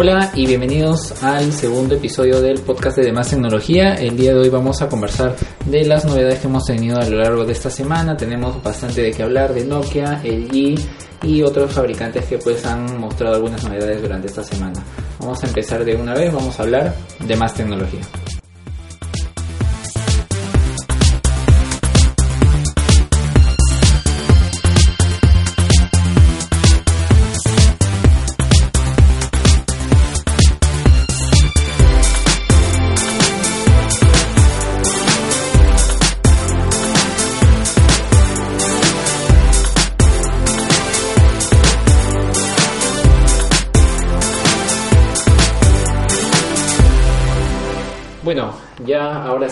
Hola y bienvenidos al segundo episodio del podcast de Demás Tecnología. El día de hoy vamos a conversar de las novedades que hemos tenido a lo largo de esta semana. Tenemos bastante de qué hablar de Nokia, LG y otros fabricantes que pues han mostrado algunas novedades durante esta semana. Vamos a empezar de una vez, vamos a hablar de más tecnología.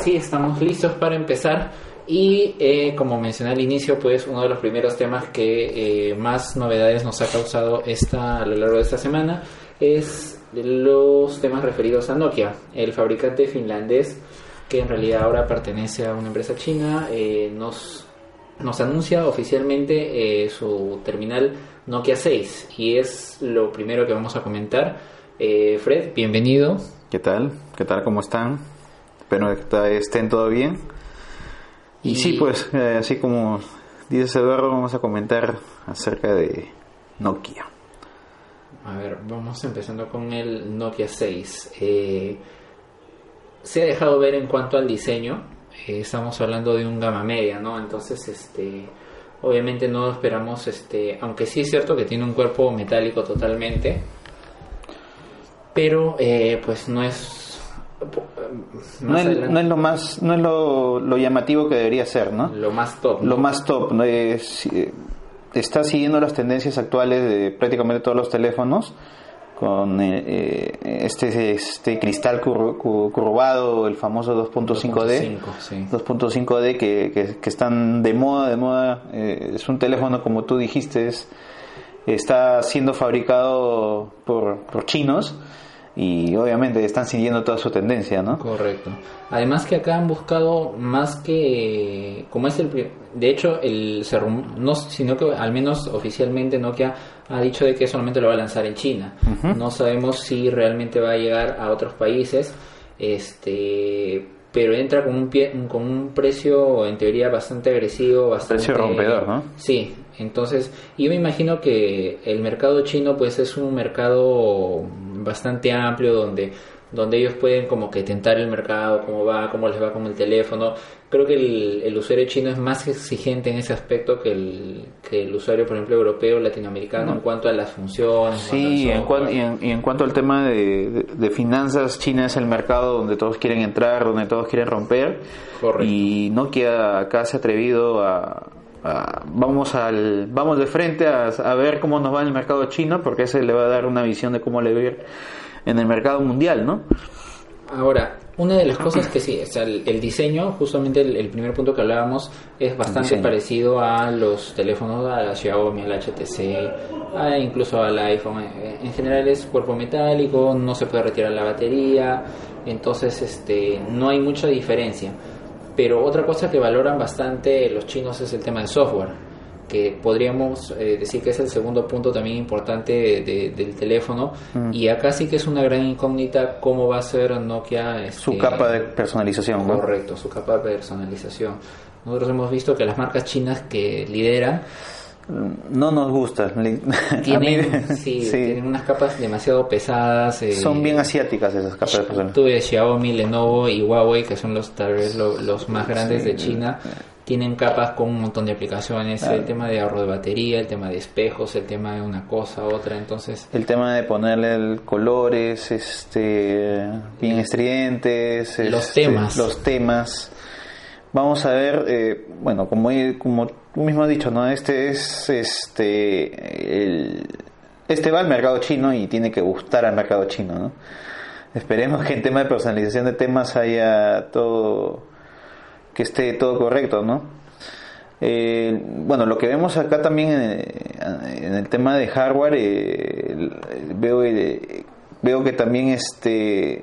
Sí estamos listos para empezar y eh, como mencioné al inicio, pues uno de los primeros temas que eh, más novedades nos ha causado esta, a lo largo de esta semana es los temas referidos a Nokia, el fabricante finlandés que en realidad ahora pertenece a una empresa china, eh, nos, nos anuncia oficialmente su terminal Nokia 6 y es lo primero que vamos a comentar. Fred, bienvenido. ¿Qué tal? ¿Qué tal? ¿Cómo están? Espero que estén todo bien. Y, sí, pues, eh, así como dice Eduardo, vamos a comentar acerca de Nokia. A ver, vamos empezando con el Nokia 6. Eh, se ha dejado ver en cuanto al diseño. Eh, estamos hablando de un gama media, ¿no? Entonces, este, obviamente no esperamos, este, aunque sí es cierto que tiene un cuerpo metálico totalmente pero eh, pues no es no es, no es, lo más no es lo, lo, llamativo que debería ser no lo más top lo más top ¿no? es, eh, está siguiendo las tendencias actuales de prácticamente todos los teléfonos con eh, este este cristal curvado el famoso 2.5D 2.5D que, que, que, están de moda de moda. Es un teléfono como tú dijiste es, está siendo fabricado por, por chinos y obviamente están siguiendo toda su tendencia, ¿no? Correcto. Además que acá han buscado más que, como es el, de hecho el no, sino que al menos oficialmente Nokia ha dicho de que solamente lo va a lanzar en China. No sabemos si realmente va a llegar a otros países, este, pero entra con un pie, con un precio en teoría bastante agresivo, bastante precio rompedor, ¿no? Sí, entonces yo me imagino que el mercado chino pues es un mercado bastante amplio donde donde ellos pueden como que tentar el mercado, cómo va, cómo les va con el teléfono. Creo que el, el usuario chino es más exigente en ese aspecto que el, que el usuario, por ejemplo, europeo, latinoamericano, en cuanto a las funciones. Sí, y, en y, en, cuanto al tema de, de, finanzas, China es el mercado donde todos quieren entrar, donde todos quieren romper. Y Nokia acá se ha atrevido a, vamos al vamos de frente a, a, ver cómo nos va en el mercado chino porque ese le va a dar una visión de cómo le va a ir en el mercado mundial, ¿no? Ahora, una de las cosas que sí, o el, diseño, justamente el, primer punto que hablábamos, es bastante parecido a los teléfonos, a la Xiaomi, al HTC, incluso al iPhone. En general es cuerpo metálico, no se puede retirar la batería, entonces este, no hay mucha diferencia. Pero otra cosa que valoran bastante los chinos es el tema del software, que podríamos eh, decir que es el segundo punto también importante del teléfono. Mm. Y acá sí que es una gran incógnita cómo va a ser Nokia. Este, su capa de personalización. Correcto, su capa de personalización. Nosotros hemos visto que las marcas chinas que lideran no nos gusta. Tienen, sí, tienen unas capas demasiado pesadas. Eh, son bien asiáticas esas capas de Tuve Xiaomi, Lenovo y Huawei, que son los tal vez los más grandes de China. Tienen capas con un montón de aplicaciones, el tema de ahorro de batería, el tema de espejos, el tema de una cosa, otra, entonces... El tema de ponerle colores, este, bien estridentes, los este, temas. Los temas. Vamos a ver, eh, bueno, como, como tú mismo has dicho, ¿no? Este es, este, el, este va al mercado chino y tiene que gustar al mercado chino, ¿no? Esperemos que en tema de personalización de temas haya todo que esté todo correcto, ¿no? Eh, bueno, lo que vemos acá también en, el tema de hardware, eh, veo, eh, veo que también este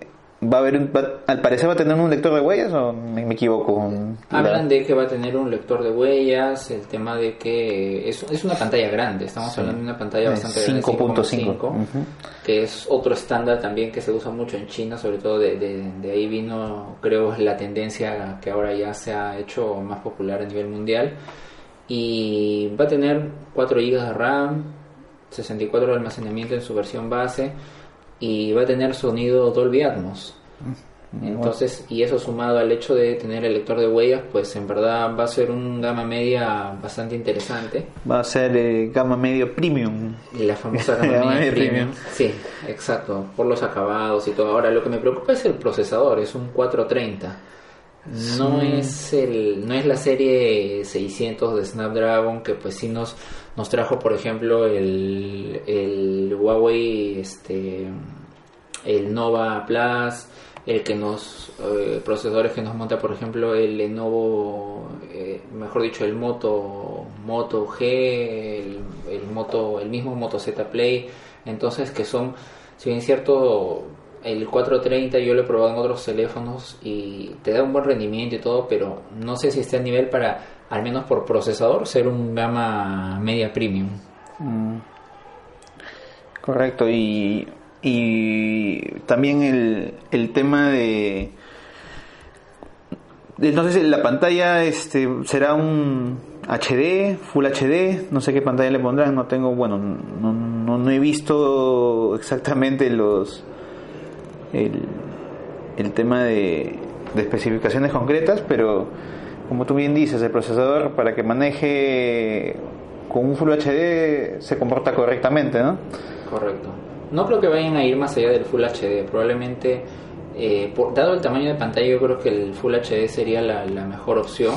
va a haber, al parecer va a tener un lector de huellas o me, equivoco. Hablan de que va a tener un lector de huellas, el tema de que es, es una pantalla grande, estamos hablando de una pantalla bastante grande, 5.5, que es otro estándar también que se usa mucho en China, sobre todo de, de, ahí vino, creo, la tendencia que ahora ya se ha hecho más popular a nivel mundial. Y va a tener 4 GB de RAM, 64 de almacenamiento en su versión base y va a tener sonido Dolby Atmos. Mm, Entonces, y eso sumado al hecho de tener el lector de huellas, pues en verdad va a ser un gama media bastante interesante. Va a ser eh, gama medio premium. La famosa gama, media premium. Sí, exacto, por los acabados y todo. Ahora, lo que me preocupa es el procesador, es un 430. No es el no es la serie 600 de Snapdragon que pues sí nos nos trajo por ejemplo el, el Huawei este el Nova Plus el que nos eh, procesadores que nos monta por ejemplo el Lenovo eh, mejor dicho el Moto Moto G el, el Moto el mismo Moto Z Play. Entonces que son si bien cierto el 430 yo lo he probado en otros teléfonos y te da un buen rendimiento y todo, pero no sé si está a nivel para, al menos por procesador, ser un gama media premium. Mm. Correcto, y, y también el, el tema de... Entonces la pantalla este será un HD, Full HD, no sé qué pantalla le pondrán, no tengo, bueno, no, no, no he visto exactamente los el, tema de, especificaciones concretas, pero como tú bien dices, el procesador para que maneje con un Full HD se comporta correctamente, ¿no? Correcto. No creo que vayan a ir más allá del Full HD, probablemente, eh, dado el tamaño de pantalla, yo creo que el Full HD sería la, la mejor opción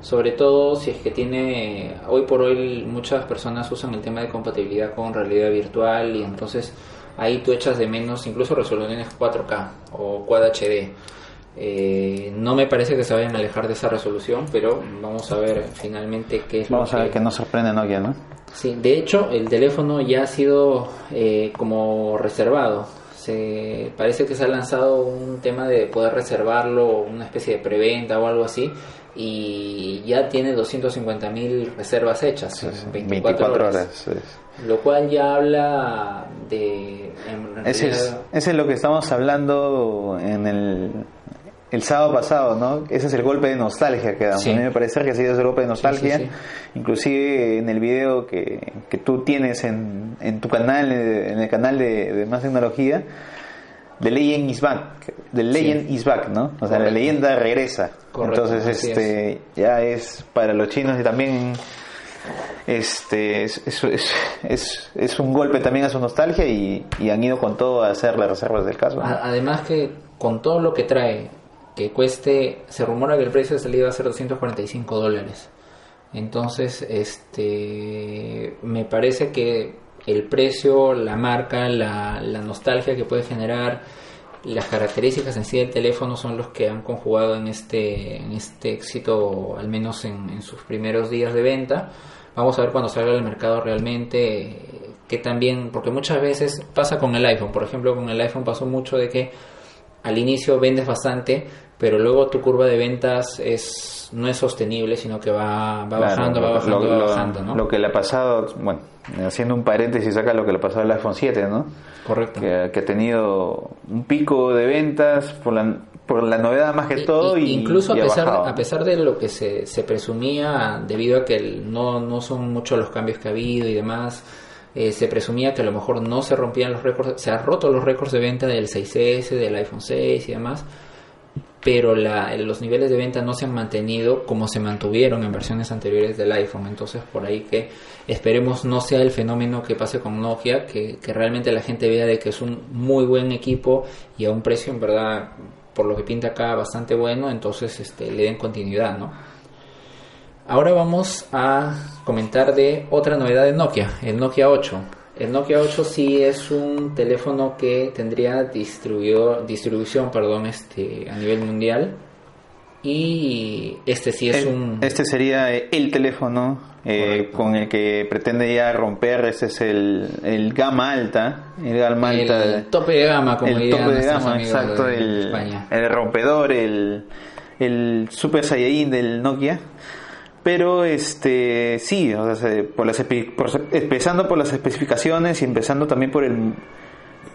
sobre todo si es que tiene hoy por hoy muchas personas usan el tema de compatibilidad con realidad virtual y entonces ahí tú echas de menos incluso resoluciones 4K o Quad HD. Eh, no me parece que se vayan a alejar de esa resolución, pero vamos a ver finalmente qué es vamos a ver que... nos sorprende Nokia, ¿no? Sí, de hecho el teléfono ya ha sido eh, como reservado. Se parece que se ha lanzado un tema de poder reservarlo, una especie de preventa o algo así, y ya tiene 250.000 reservas hechas en 24, horas. Lo cual ya habla de... Ese es, ese es lo que estamos hablando en el, el sábado pasado, ¿no? Ese es el golpe de nostalgia que da. A mí me parece que ha sido ese golpe de nostalgia. Inclusive en el video que, que tú tienes en, en tu canal, en el canal de, de Más Tecnología, The Legend is Back, The Legend is Back, ¿no? O sea, la leyenda regresa. Entonces, este, ya es para los chinos y también este es, es, es, es, un golpe también a su nostalgia y, han ido con todo a hacer las reservas del caso. Además que con todo lo que trae, que cueste, se rumora que el precio de salida va a ser 245 dólares. Entonces, este, me parece que el precio, la marca, la, la nostalgia que puede generar, las características en sí del teléfono son los que han conjugado en este, en este éxito, al menos en, sus primeros días de venta. Vamos a ver cuando salga al mercado realmente que también, porque muchas veces pasa con el iPhone, por ejemplo, con el iPhone pasó mucho de que al inicio vendes bastante, pero luego tu curva de ventas es no es sostenible, sino que va, va bajando, va bajando, va bajando, ¿no? Lo que le ha pasado, bueno, haciendo un paréntesis acá, lo que le ha pasado al iPhone 7, ¿no? Correcto. Que, ha tenido un pico de ventas por la, por la novedad más que todo y, incluso a pesar a pesar de lo que se, se presumía debido a que no, no son muchos los cambios que ha habido y demás eh, se presumía que a lo mejor no se rompían los récords se han roto los récords de venta del 6S del iPhone 6 y demás pero la, los niveles de venta no se han mantenido como se mantuvieron en versiones anteriores del iPhone. Entonces, por ahí que esperemos no sea el fenómeno que pase con Nokia, que, que realmente la gente vea de que es un muy buen equipo y a un precio en verdad, por lo que pinta acá, bastante bueno, entonces este, le den continuidad, ¿no? Ahora vamos a comentar de otra novedad de Nokia, el Nokia 8. El Nokia 8 sí es un teléfono que tendría distribución perdón, este, a nivel mundial. Y este sí es un... Este sería el teléfono eh, con el que pretende ya romper, ese es el, el gama alta, el gama alta. El tope de gama, como el tope de gama, exacto, el, el rompedor, el, el Super Saiyajin del Nokia pero este sí o sea, por las empezando por las especificaciones y empezando también por el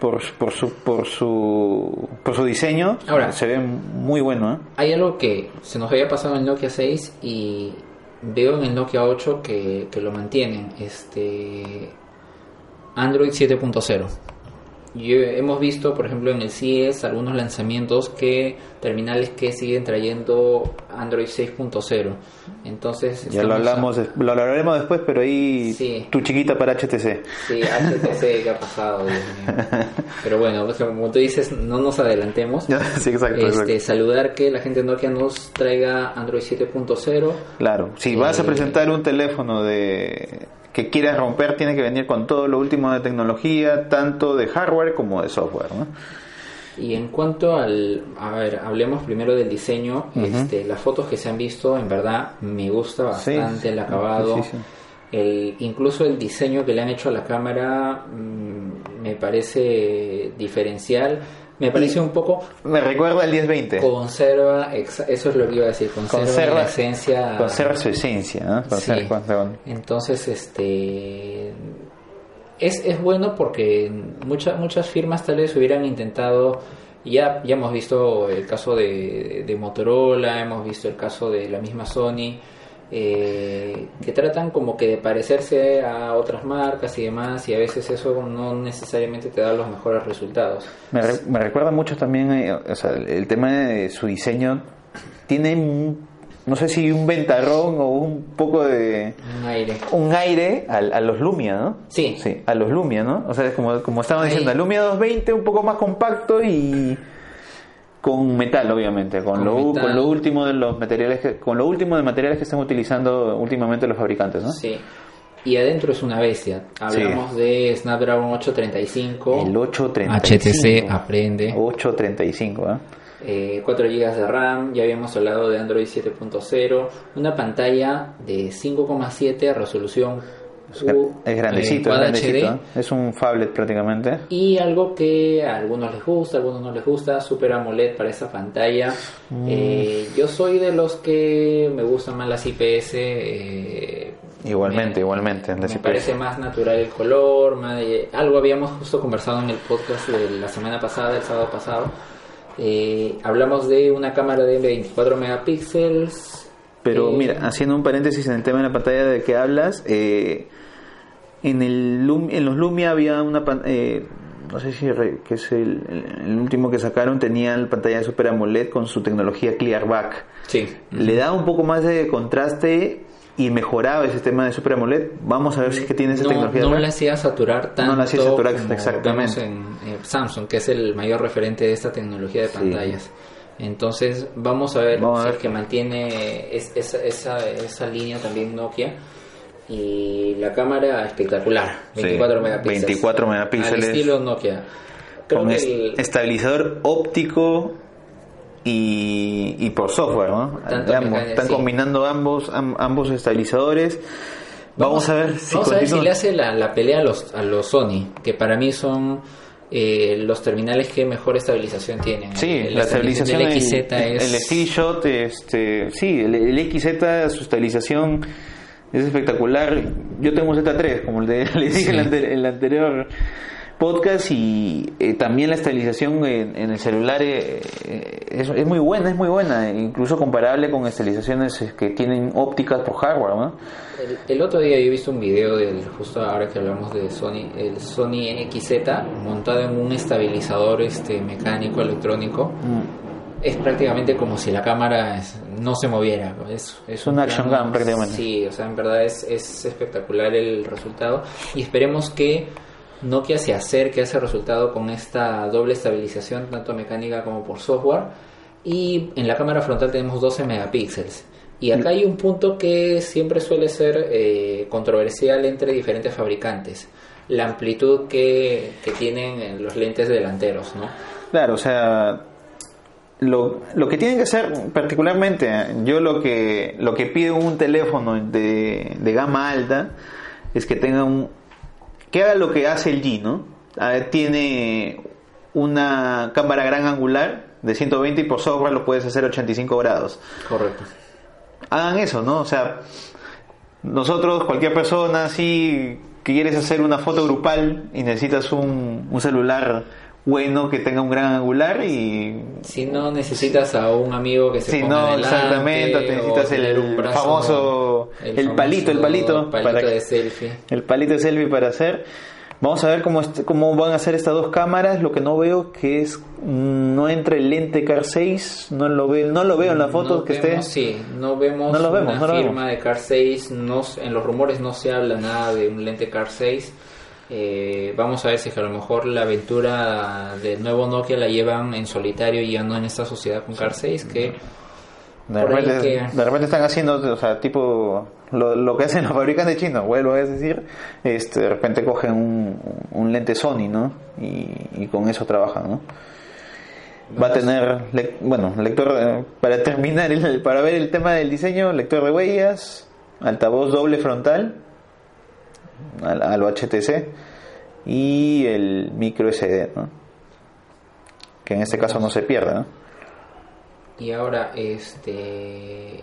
por, por su por su por su diseño ahora se ve muy bueno ¿eh? hay algo que se nos había pasado en el Nokia 6 y veo en el Nokia 8 que, que lo mantienen este Android 7.0 hemos visto, por ejemplo, en el CES algunos lanzamientos que terminales que siguen trayendo Android 6.0. Entonces, ya lo hablamos, lo hablaremos después, pero ahí tu chiquita para HTC. Sí, HTC que ha pasado, Pero bueno, pues, como tú dices, no nos adelantemos. sí, exacto, este, Saludar que la gente Nokia nos traiga Android 7.0. Claro, si vas a eh, presentar un teléfono de que quieras romper tiene que venir con todo lo último de tecnología, tanto de hardware como de software. ¿no? Y en cuanto al, a ver, hablemos primero del diseño, este, las fotos que se han visto, en verdad me gusta bastante el acabado, el, incluso el diseño que le han hecho a la cámara mm, me parece diferencial me parece un poco. Me recuerda al 1020. Conserva, eso es lo que iba a decir, conserva, la esencia. Conserva su esencia, ¿no? Entonces, este. Es, es bueno porque muchas muchas firmas tal vez hubieran intentado. Ya, ya hemos visto el caso de, de Motorola, hemos visto el caso de la misma Sony eh, que tratan como que de parecerse a otras marcas y demás y a veces eso no necesariamente te da los mejores resultados. Me, recuerda mucho también, eh, o sea, el, tema de su diseño tiene no sé si un ventarrón o un poco de un aire. un aire a, los Lumia no sí. Sí a los Lumia no o sea como como estaban diciendo Lumia 220 un poco más compacto y con metal obviamente con, lo, con lo último de los materiales que, con lo último de materiales que están utilizando últimamente los fabricantes ¿no? sí. Y adentro es una bestia. Hablamos de Snapdragon 835 el 835 HTC aprende. 835 ¿eh? Eh, 4 GB de RAM, ya habíamos hablado de Android 7.0, una pantalla de 5,7 resolución es grandecito, es, un phablet prácticamente. Y algo que a algunos les gusta, a algunos no les gusta, Super AMOLED para esa pantalla. Mm. Eh, yo soy de los que me gustan más las IPS. Eh, igualmente, igualmente. Me parece más natural el color. algo habíamos justo conversado en el podcast de la semana pasada, el sábado pasado. Eh, hablamos de una cámara de 24 megapíxeles. Pero mira, haciendo un paréntesis en el tema de la pantalla de que hablas, eh, en, el, en los Lumia había una eh, no sé si que es el, último que sacaron, tenía la pantalla de Super AMOLED con su tecnología Clearback. Sí. Le da un poco más de contraste y mejoraba el sistema de Super AMOLED. Vamos a ver si es que tiene esa tecnología. No le hacía saturar tanto. No le hacía saturar exactamente. En, Samsung, que es el mayor referente de esta tecnología de pantallas. Entonces, vamos a ver, si es que mantiene esa, esa, esa línea también Nokia y la cámara espectacular, 24 megapíxeles. 24 megapíxeles. Al estilo Nokia. con estabilizador óptico y, y por software, ¿no? están combinando ambos ambos estabilizadores. Vamos, a ver si vamos a ver si le hace la, la, pelea a los a los Sony, que para mí son eh, los terminales que mejor estabilización tienen. Sí, la, estabilización del XZ el, es... El shot este, sí, el, el XZ, su estabilización es espectacular. Yo tengo un Z3, como le dije en, el anterior podcast, y eh, también la estabilización en, el celular eh, eh, es, muy buena, es muy buena, incluso comparable con estabilizaciones que tienen ópticas por hardware. ¿no? El, otro día yo he visto un video del, justo ahora que hablamos de Sony, el Sony NXZ montado en un estabilizador este mecánico electrónico. Mm es prácticamente como si la cámara no se moviera. Es, es un, action cam prácticamente. Sí, o sea, en verdad es, es espectacular el resultado y esperemos que Nokia se acerque a ese resultado con esta doble estabilización, tanto mecánica como por software. Y en la cámara frontal tenemos 12 megapíxeles. Y acá hay un punto que siempre suele ser eh, controversial entre diferentes fabricantes. La amplitud que, que tienen los lentes delanteros, ¿no? Claro, o sea, lo, lo, que tienen que hacer particularmente, yo lo que, lo que pido un teléfono de, de gama alta es que tenga un, que haga lo que hace el G, ¿no? tiene una cámara gran angular de 120 y por software lo puedes hacer 85 grados. Correcto. Hagan eso, ¿no? O sea, nosotros, cualquier persona, que quieres hacer una foto grupal y necesitas un, un celular bueno que tenga un gran angular y si no necesitas a un amigo que se si ponga no exactamente necesitas el famoso el, palito el palito, para, de selfie. el palito de selfie para hacer. Vamos a ver cómo cómo van a ser estas dos cámaras. Lo que no veo que es no entra el lente Car 6 no lo veo no lo veo en la foto que esté. sí no vemos no lo vemos, una firma de Car 6 no, en los rumores no se habla nada de un lente Car 6 eh, vamos a ver si a lo mejor la aventura del nuevo Nokia la llevan en solitario y ya no en esta sociedad con Car 6 que de repente, están haciendo, o sea, tipo lo, que hacen los fabricantes chinos, vuelvo a decir, este, de repente cogen un, lente Sony, ¿no? Y, con eso trabajan, ¿no? Va a tener, bueno, lector, para terminar, para ver el tema del diseño, lector de huellas, altavoz doble frontal, al, HTC y el micro SD, que en este caso no se pierde. Y ahora, este.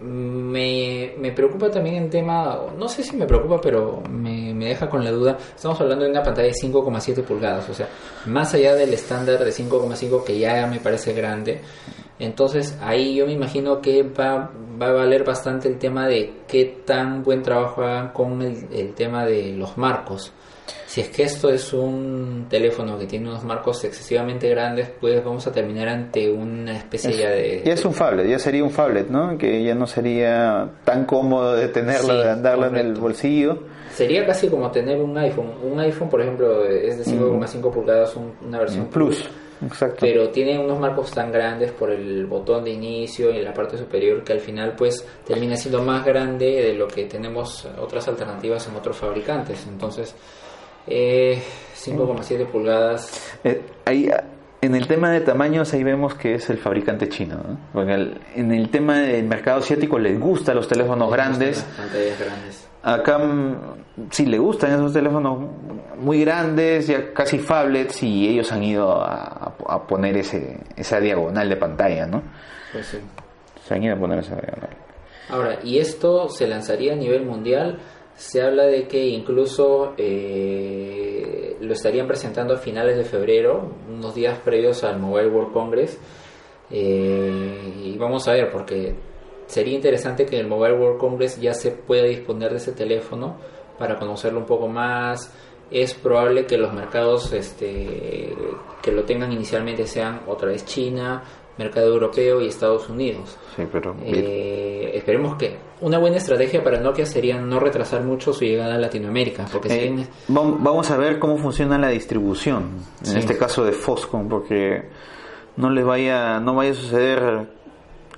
Me, me, preocupa también el tema, no sé si me preocupa, pero me, me deja con la duda. Estamos hablando de una pantalla de 5,7 pulgadas, o sea, más allá del estándar de 5,5 que ya me parece grande, entonces ahí yo me imagino que va, va a valer bastante el tema de qué tan buen trabajo hagan con el, tema de los marcos. Si es que esto es un teléfono que tiene unos marcos excesivamente grandes, pues vamos a terminar ante una especie ya de... Ya es un phablet, ya sería un phablet, ¿no? Que ya no sería tan cómodo de tenerlo, de andarlo en el bolsillo. Sería casi como tener un iPhone. Un iPhone, por ejemplo, es de 5,5 pulgadas, una versión Plus. Exacto. Pero tiene unos marcos tan grandes por el botón de inicio y la parte superior que al final pues termina siendo más grande de lo que tenemos otras alternativas en otros fabricantes. Entonces, eh, 5,7 pulgadas. Eh, ahí, en el tema de tamaños ahí vemos que es el fabricante chino. en el tema del mercado asiático les gustan los teléfonos grandes. grandes. Acá mm, sí le gustan esos teléfonos muy grandes, ya casi phablets, y ellos han ido a, poner ese, esa diagonal de pantalla, ¿no? Pues sí. Se han ido a poner esa diagonal. Ahora, ¿y esto se lanzaría a nivel mundial? Se habla de que incluso eh, lo estarían presentando a finales de febrero, unos días previos al Mobile World Congress. Eh, y vamos a ver, porque sería interesante que en el Mobile World Congress ya se pueda disponer de ese teléfono para conocerlo un poco más. Es probable que los mercados este, que lo tengan inicialmente sean otra vez China, mercado europeo y Estados Unidos. Sí, pero eh, esperemos que una buena estrategia para Nokia sería no retrasar mucho su llegada a Latinoamérica, porque eh, vamos a ver cómo funciona la distribución, en este caso de Foscom, porque no les vaya no vaya a suceder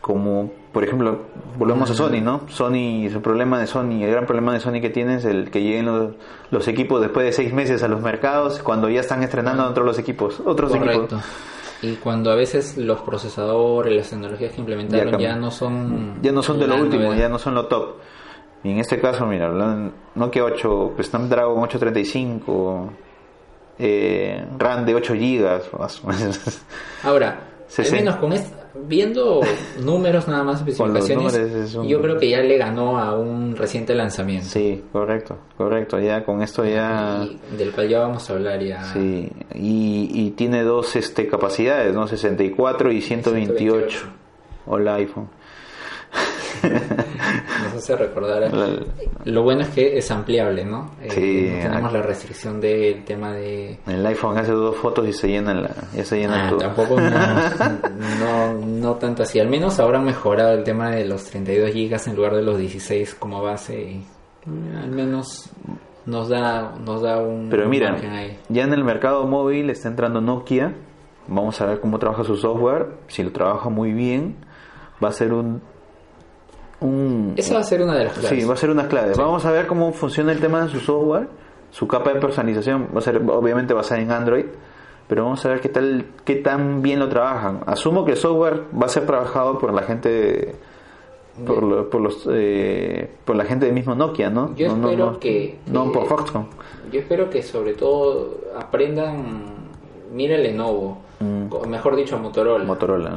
como por ejemplo, volvemos a Sony, ¿no? Sony, su problema de Sony, el gran problema de Sony que tiene es el que lleguen los, equipos después de seis meses a los mercados, cuando ya están estrenando otros los equipos, otros Correcto. Y cuando a veces los procesadores, las tecnologías que implementaron ya, no son... Ya no son de lo último, ya no son lo top. Y en este caso, mira, Nokia 8, pues Snapdragon 835, eh, RAM de 8 GB. Ahora, al menos con esta viendo números nada más, especificaciones, yo creo que ya le ganó a un reciente lanzamiento. Sí, correcto, correcto. Ya con esto ya... del cual ya vamos a hablar ya. Sí, y, tiene dos este, capacidades, ¿no? 64 y 128. Hola iPhone. Nos hace recordar. Lo bueno es que es ampliable, ¿no? Eh, sí, tenemos la restricción del tema de. El iPhone hace dos fotos y se llena, la, ya se llena ah, Tampoco no, no, tanto así. Al menos ahora han mejorado el tema de los 32 GB en lugar de los 16 como base. Y, al menos nos da, nos da un. Pero mira, ya en el mercado móvil está entrando Nokia. Vamos a ver cómo trabaja su software. Si lo trabaja muy bien, va a ser un esa va a ser una de las claves. Sí, va a ser una clave. Vamos a ver cómo funciona el tema de su software. Su capa de personalización va a ser obviamente basada en Android, pero vamos a ver qué tal qué tan bien lo trabajan. Asumo que el software va a ser trabajado por la gente por, por los eh, por la gente del mismo Nokia, ¿no? Yo espero que no por Foxconn. Yo espero que sobre todo aprendan mira Lenovo, mm. mejor dicho Motorola, Motorola,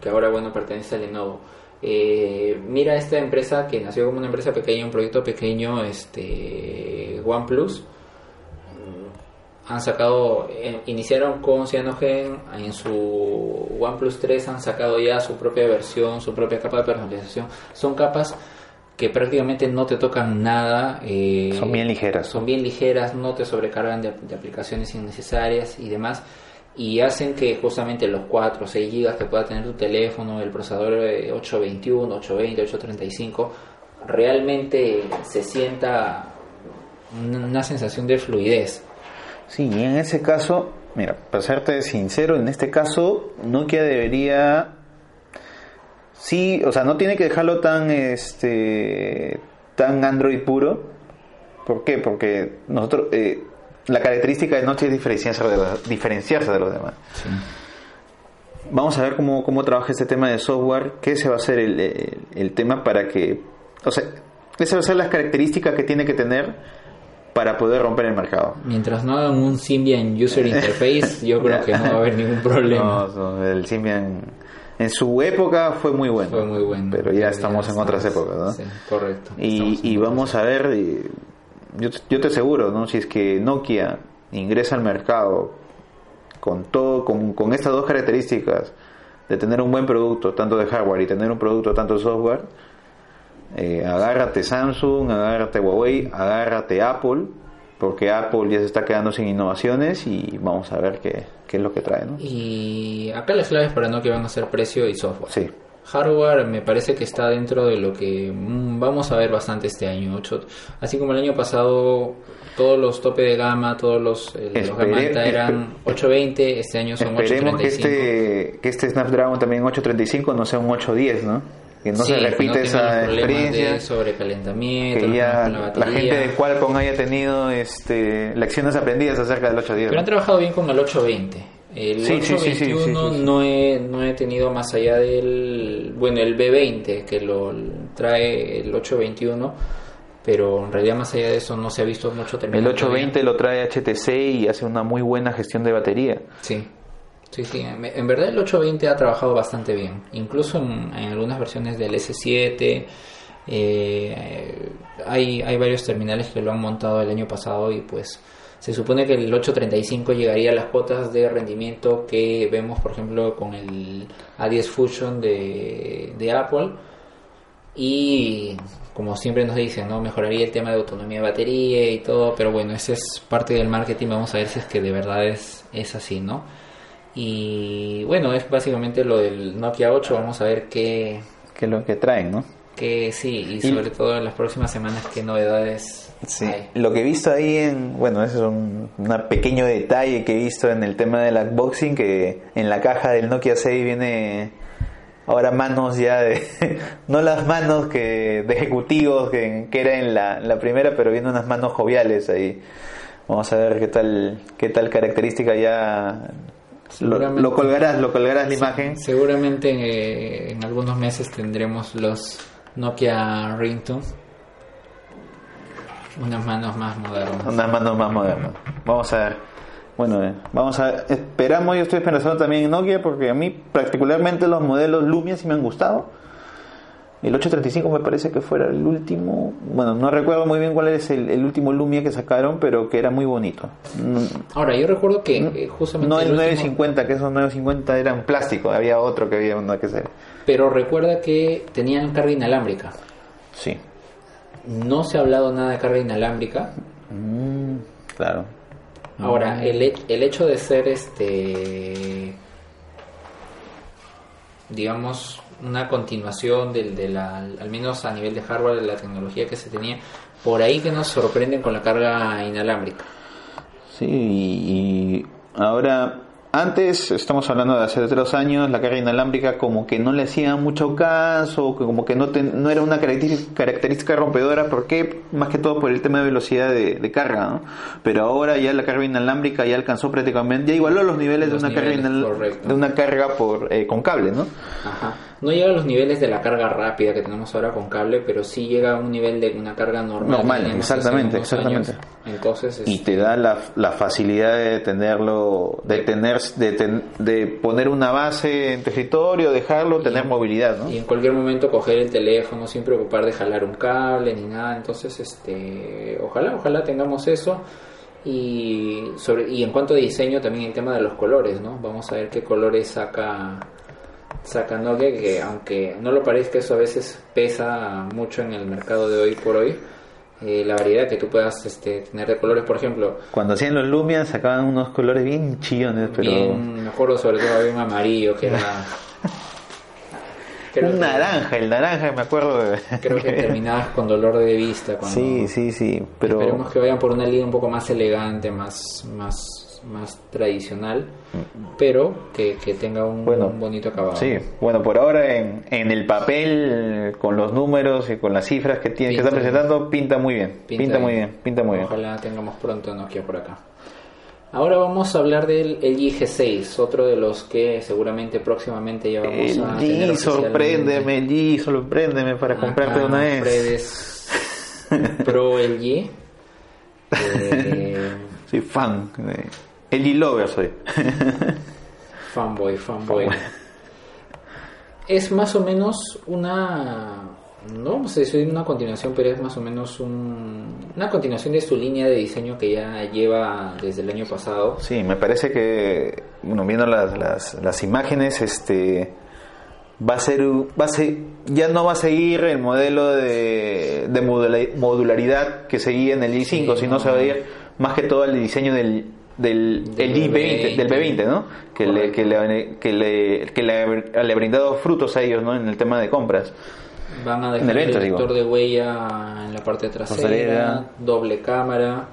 que ahora bueno pertenece a Lenovo eh, mira esta empresa que nació como una empresa pequeña, un proyecto pequeño, este OnePlus. Mm, han sacado, eh, iniciaron con Cyanogen, en su OnePlus 3 han sacado ya su propia versión, su propia capa de personalización. Son capas que prácticamente no te tocan nada. Eh, son bien ligeras. Son bien ligeras, no te sobrecargan de, de aplicaciones innecesarias y demás y hacen que justamente los 4 o 6 gigas que pueda tener tu teléfono, el procesador 821, 820, 835, realmente se sienta una sensación de fluidez. Sí, y en ese caso, mira, para serte sincero, en este caso Nokia debería sí, o sea, no tiene que dejarlo tan este tan Android puro. ¿Por qué? Porque nosotros eh, la característica de Noche es diferenciarse de los, diferenciarse de los demás. Vamos a ver cómo, cómo trabaja este tema de software, qué se va a ser el, el, tema para que, o sea, esa va a ser las características que tiene que tener para poder romper el mercado. Mientras no hagan un Symbian User Interface, yo creo que no va a haber ningún problema. No, el Symbian en su época fue muy bueno. Fue muy bueno. Pero ya estamos en otras épocas, ¿no? Sí, correcto. Y, y vamos a ver yo, yo te aseguro, ¿no? Si es que Nokia ingresa al mercado con todo, con, con estas dos características de tener un buen producto, tanto de hardware y tener un producto tanto de software, eh, agárrate Samsung, agárrate Huawei, agárrate Apple, porque Apple ya se está quedando sin innovaciones y vamos a ver qué, qué es lo que trae. ¿no? Y acá las claves para Nokia van a ser precio y software. Sí hardware me parece que está dentro de lo que mm, vamos a ver bastante este año. así como el año pasado todos los tope de gama, todos los, eh, los gama eran 820, este año son 835. Que este, que este Snapdragon también 835 no sea un 810, ¿no? Que no se repite esa experiencia. De sobrecalentamiento. Que ya la, gente de Qualcomm haya tenido este, lecciones aprendidas acerca del 810. Pero han trabajado bien con el 820. El 821 no, he, no he tenido más allá del, bueno, el B20 que lo trae el 821, pero en realidad más allá de eso no se ha visto mucho El 820 lo trae HTC y hace una muy buena gestión de batería. Sí. Sí, sí, en verdad el 820 ha trabajado bastante bien, incluso en, algunas versiones del S7, eh, hay, hay varios terminales que lo han montado el año pasado y pues se supone que el 835 llegaría a las cuotas de rendimiento que vemos, por ejemplo, con el A10 Fusion de, Apple. Y como siempre nos dicen, ¿no? Mejoraría el tema de autonomía de batería y todo, pero bueno, esa es parte del marketing, vamos a ver si es que de verdad es, es así, ¿no? Y bueno, es básicamente lo del Nokia 8, vamos a ver qué... Qué es lo que traen, ¿no? Que sí, y sobre todo en las próximas semanas qué novedades Sí, lo que he visto ahí en, bueno, ese es un, pequeño detalle que he visto en el tema del unboxing, que en la caja del Nokia 6 viene ahora manos ya de, no las manos que de ejecutivos que, que era en la, la, primera, pero viene unas manos joviales ahí. Vamos a ver qué tal, qué tal característica ya lo, colgarás, lo colgarás la imagen. Seguramente eh, en algunos meses tendremos los Nokia Ringtones unas manos más modernas. Unas manos más modernas. Vamos a ver. Bueno, eh, vamos a ver. Esperamos, yo estoy pensando también en Nokia porque a mí particularmente los modelos Lumia sí me han gustado. El 835 me parece que fuera el último. Bueno, no recuerdo muy bien cuál es el, último Lumia que sacaron, pero que era muy bonito. Ahora, yo recuerdo que eh, justamente. No el, 950, que esos 950 eran plástico, había otro que había uno que ser. Pero recuerda que tenían carga inalámbrica. Sí. No se ha hablado nada de carga inalámbrica. Mm, claro. Ahora, mm. el, el hecho de ser este digamos, una continuación del, de la, al menos a nivel de hardware, de la tecnología que se tenía, por ahí que nos sorprenden con la carga inalámbrica. Sí, y ahora antes, estamos hablando de hace tres años, la carga inalámbrica como que no le hacía mucho caso, como que no, no era una característica, rompedora, ¿por qué? Más que todo por el tema de velocidad de, carga, ¿no? Pero ahora ya la carga inalámbrica ya alcanzó prácticamente, ya igualó los niveles, de, una carga de una carga por, eh, con cable, ¿no? Ajá no llega a los niveles de la carga rápida que tenemos ahora con cable, pero sí llega a un nivel de una carga normal. Normal, exactamente, exactamente. Entonces, y te da la, la, facilidad de tenerlo, de tener, de, de poner una base en tu escritorio, dejarlo, tener movilidad, ¿no? Y en cualquier momento coger el teléfono sin preocupar de jalar un cable ni nada. Entonces, este, ojalá, ojalá tengamos eso. Y, sobre, y en cuanto a diseño, también el tema de los colores, ¿no? Vamos a ver qué colores saca sacando que aunque no lo parezca eso a veces pesa mucho en el mercado de hoy por hoy eh, la variedad que tú puedas este, tener de colores por ejemplo cuando hacían los Lumia sacaban unos colores bien chillones pero bien, me acuerdo sobre todo había un amarillo que era un naranja, el naranja me acuerdo. De... Creo que terminabas con dolor de vista. Cuando... Sí, sí, sí. Pero... Esperemos que vayan por una línea un poco más elegante, más, más más tradicional, pero que, tenga un, bonito acabado. Sí, bueno, por ahora en, en, el papel, con los números y con las cifras que tiene que estar presentando, pinta muy bien. Pinta, muy bien, pinta muy bien. Ojalá tengamos pronto Nokia por acá. Ahora vamos a hablar del LG G6, otro de los que seguramente próximamente ya vamos a tener sorpréndeme, LG, sorpréndeme para comprarte una vez. Pro LG. Eh, soy fan. El lover soy. fanboy, fanboy. Es más o menos una. No vamos a decir una continuación, pero es más o menos una continuación de su línea de diseño que ya lleva desde el año pasado. Sí, me parece que, bueno, viendo las, las, las imágenes, este va a ser va a ser, ya no va a seguir el modelo de, de modularidad que seguía en el i5 sino se va a ir más que todo el diseño del del, B20, del B20, ¿no? Que le, que le, que le, que le, ha brindado frutos a ellos, ¿no? En el tema de compras. Van a dejar el, lector de huella en la parte trasera, doble cámara.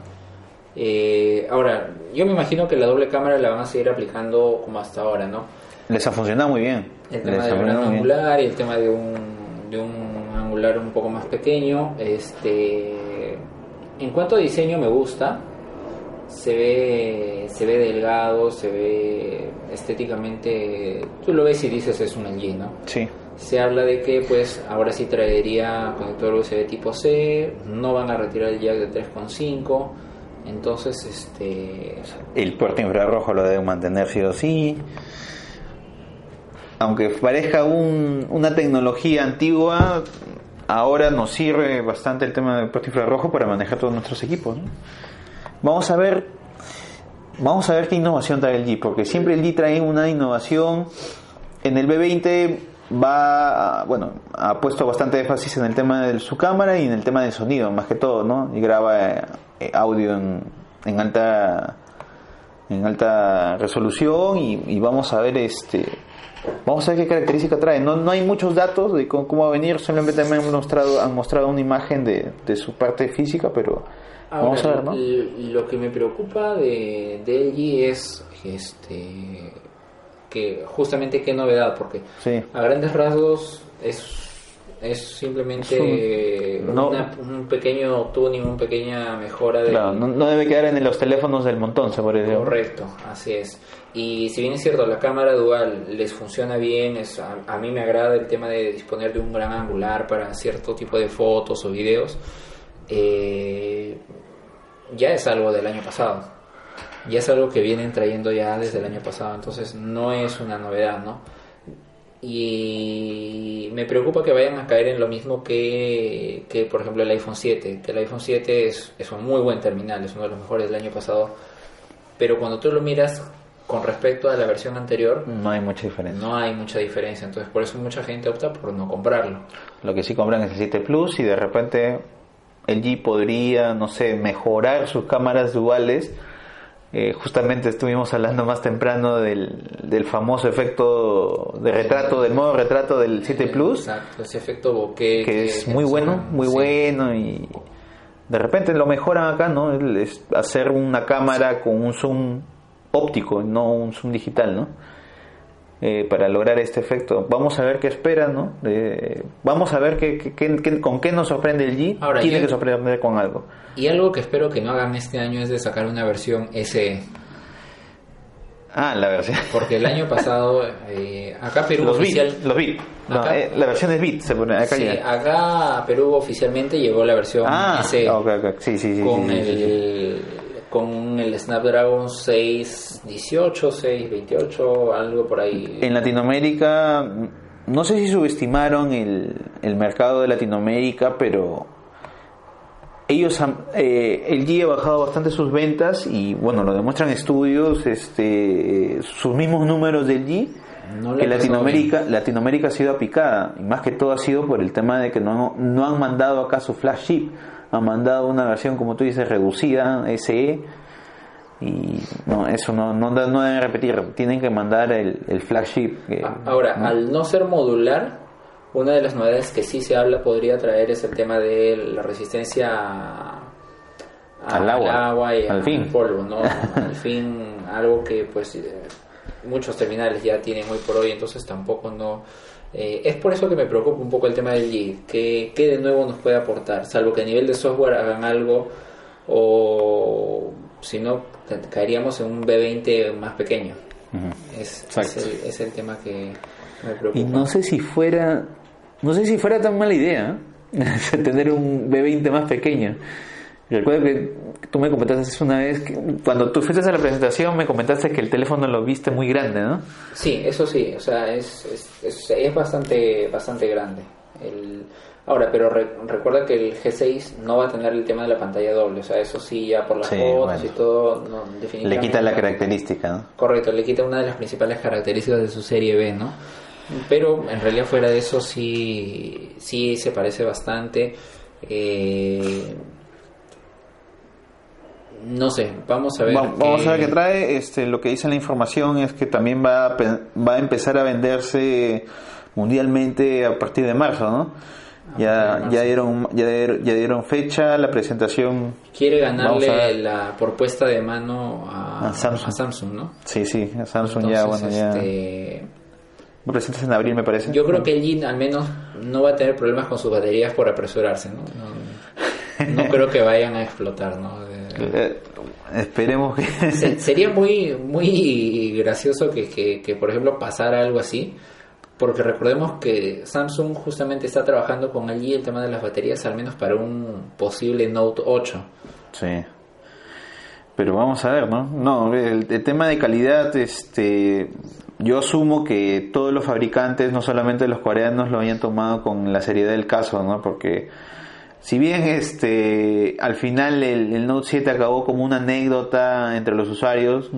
Eh, ahora, yo me imagino que la doble cámara la van a seguir aplicando como hasta ahora, ¿no? Les ha funcionado muy bien. El tema de un angular y el tema de un, de un angular un poco más pequeño. Este, en cuanto a diseño me gusta, se ve, se ve delgado, se ve estéticamente, tú lo ves y dices es un LG, ¿no? Sí. Se habla de que pues ahora sí traería conector USB tipo C, no van a retirar el jack de 3.5, entonces este... El puerto infrarrojo lo deben mantener sí o sí. Aunque parezca un, una tecnología antigua, ahora nos sirve bastante el tema del puerto infrarrojo para manejar todos nuestros equipos. ¿no? Vamos a ver, vamos a ver qué innovación trae el G, porque siempre el G trae una innovación. En el B20 va, bueno, ha puesto bastante énfasis en el tema de su cámara y en el tema del sonido, más que todo, ¿no? Y graba eh, audio en, alta en alta resolución y, vamos a ver este vamos a ver qué característica trae no, no hay muchos datos de cómo, va a venir solamente me han mostrado han mostrado una imagen de, de su parte física pero Vamos a ver, ¿no? Lo que me preocupa de, de LG es este que justamente qué novedad, porque a grandes rasgos es es simplemente un, pequeño tuning, una pequeña mejora. De, claro, no, debe quedar en los teléfonos del montón, se puede decir. Correcto, así es. Y si bien es cierto, la cámara dual les funciona bien, es, a, a, mí me agrada el tema de disponer de un gran angular para cierto tipo de fotos o videos, eh, ya es algo del año pasado. Ya es algo que vienen trayendo ya desde el año pasado, entonces no es una novedad, ¿no? y me preocupa que vayan a caer en lo mismo que, que por ejemplo el iPhone 7, que el iPhone 7 es, es un muy buen terminal, es uno de los mejores del año pasado, pero cuando tú lo miras con respecto a la versión anterior, no hay mucha diferencia. No hay mucha diferencia, entonces por eso mucha gente opta por no comprarlo. Lo que sí compran es el 7 Plus y de repente el G podría, no sé, mejorar sus cámaras duales eh, justamente estuvimos hablando más temprano del, del, famoso efecto de retrato, del modo retrato del 7 Plus. Exacto, ese efecto bokeh. Que, es muy bueno, muy bueno y de repente lo mejoran acá, ¿no? Es hacer una cámara con un zoom óptico, no un zoom digital, ¿no? Eh, para lograr este efecto. Vamos a ver qué espera, ¿no? vamos a ver qué, con qué nos sorprende el G. Ahora, Tiene que sorprender con algo. Y algo que espero que no hagan este año es de sacar una versión SE. Ah, la versión. Porque el año pasado, eh, acá Perú los oficial. los bit. Eh, la versión es bit, se pone acá. Sí, acá Perú oficialmente llegó la versión ah, SE. Sí, sí, sí. Con el con el Snapdragon 618, 628, algo por ahí. En Latinoamérica, no sé si subestimaron el, el mercado de Latinoamérica, pero ellos han, eh, el G ha bajado bastante sus ventas y bueno, lo demuestran estudios, este, sus mismos números del G. que Latinoamérica, Latinoamérica ha sido apicada y más que todo ha sido por el tema de que no, no han mandado acá su flagship han mandado una versión, como tú dices, reducida, SE, y no, eso no, no, no deben repetir, tienen que mandar el, el flagship. Ah, ahora, al no ser modular, una de las novedades que sí se habla podría traer es el tema de la resistencia al, agua, y al, fin. polvo, ¿no? al fin, algo que pues eh, muchos terminales ya tienen hoy por hoy, entonces tampoco no eh, es por eso que me preocupa un poco el tema del G, que, de nuevo nos puede aportar, salvo que a nivel de software hagan algo o si no caeríamos en un B20 más pequeño. es, es, el, tema que me preocupa. Y no sé si fuera, no sé si fuera tan mala idea ¿eh? tener un B20 más pequeño. Recuerdo que tú me comentaste una vez, que cuando tú fuiste a la presentación me comentaste que el teléfono lo viste muy grande, ¿no? Sí, eso sí, o sea, es, es, es, bastante, bastante grande. El, ahora, pero recuerda que el G6 no va a tener el tema de la pantalla doble, o sea, eso sí, ya por las fotos y todo, no, definitivamente. Le quita la característica, ¿no? Correcto, le quita una de las principales características de su serie B, ¿no? Pero en realidad fuera de eso sí, sí se parece bastante. Eh, no sé, vamos a ver. vamos a ver qué trae. Este, lo que dice la información es que también va a, va a empezar a venderse mundialmente a partir de marzo, ¿no? Ya, ya, dieron, ya, dieron fecha, la presentación. Quiere ganarle la propuesta de mano a, Samsung. ¿no? Sí, sí, a Samsung ya, bueno, ya. Este... Lo presentas en abril, me parece. Yo creo que el Jin al menos no va a tener problemas con sus baterías por apresurarse, ¿no? No, no creo que vayan a explotar, ¿no? Eh, esperemos que... sería muy, muy gracioso que, que, por ejemplo, pasara algo así, porque recordemos que Samsung justamente está trabajando con allí el tema de las baterías, al menos para un posible Note 8. Sí. Pero vamos a ver, ¿no? No, el, el tema de calidad, este, yo asumo que todos los fabricantes, no solamente los coreanos, lo hayan tomado con la seriedad del caso, ¿no? Porque si bien este al final el, Note 7 acabó como una anécdota entre los usuarios,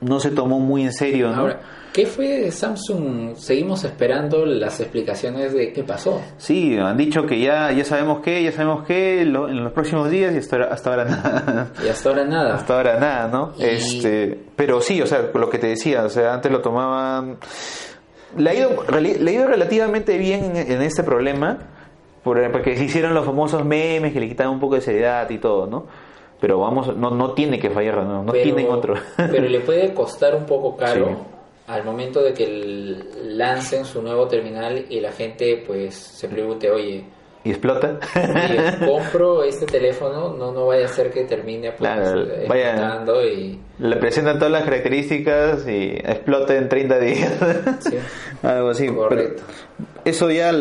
no se tomó muy en serio, ¿no? Ahora, ¿qué fue de Samsung? Seguimos esperando las explicaciones de qué pasó. Sí, han dicho que ya ya sabemos qué, ya sabemos qué en los próximos días y hasta, hasta ahora nada. Y hasta ahora nada. Hasta ahora nada, ¿no? Este, pero sí, o sea, lo que te decía, o sea, antes lo tomaban le ha ido, le ha ido relativamente bien en este problema porque se hicieron los famosos memes que le quitaban un poco de seriedad y todo, ¿no? Pero vamos, no, no tiene que fallar, no, no tiene otro. pero le puede costar un poco caro al momento de que lancen su nuevo terminal y la gente pues se pregunte, oye, y explota. compro este teléfono, no no vaya a ser que termine pues, explotando y le presentan todas las características y explote en 30 días. Sí. Algo así. Correcto. eso ya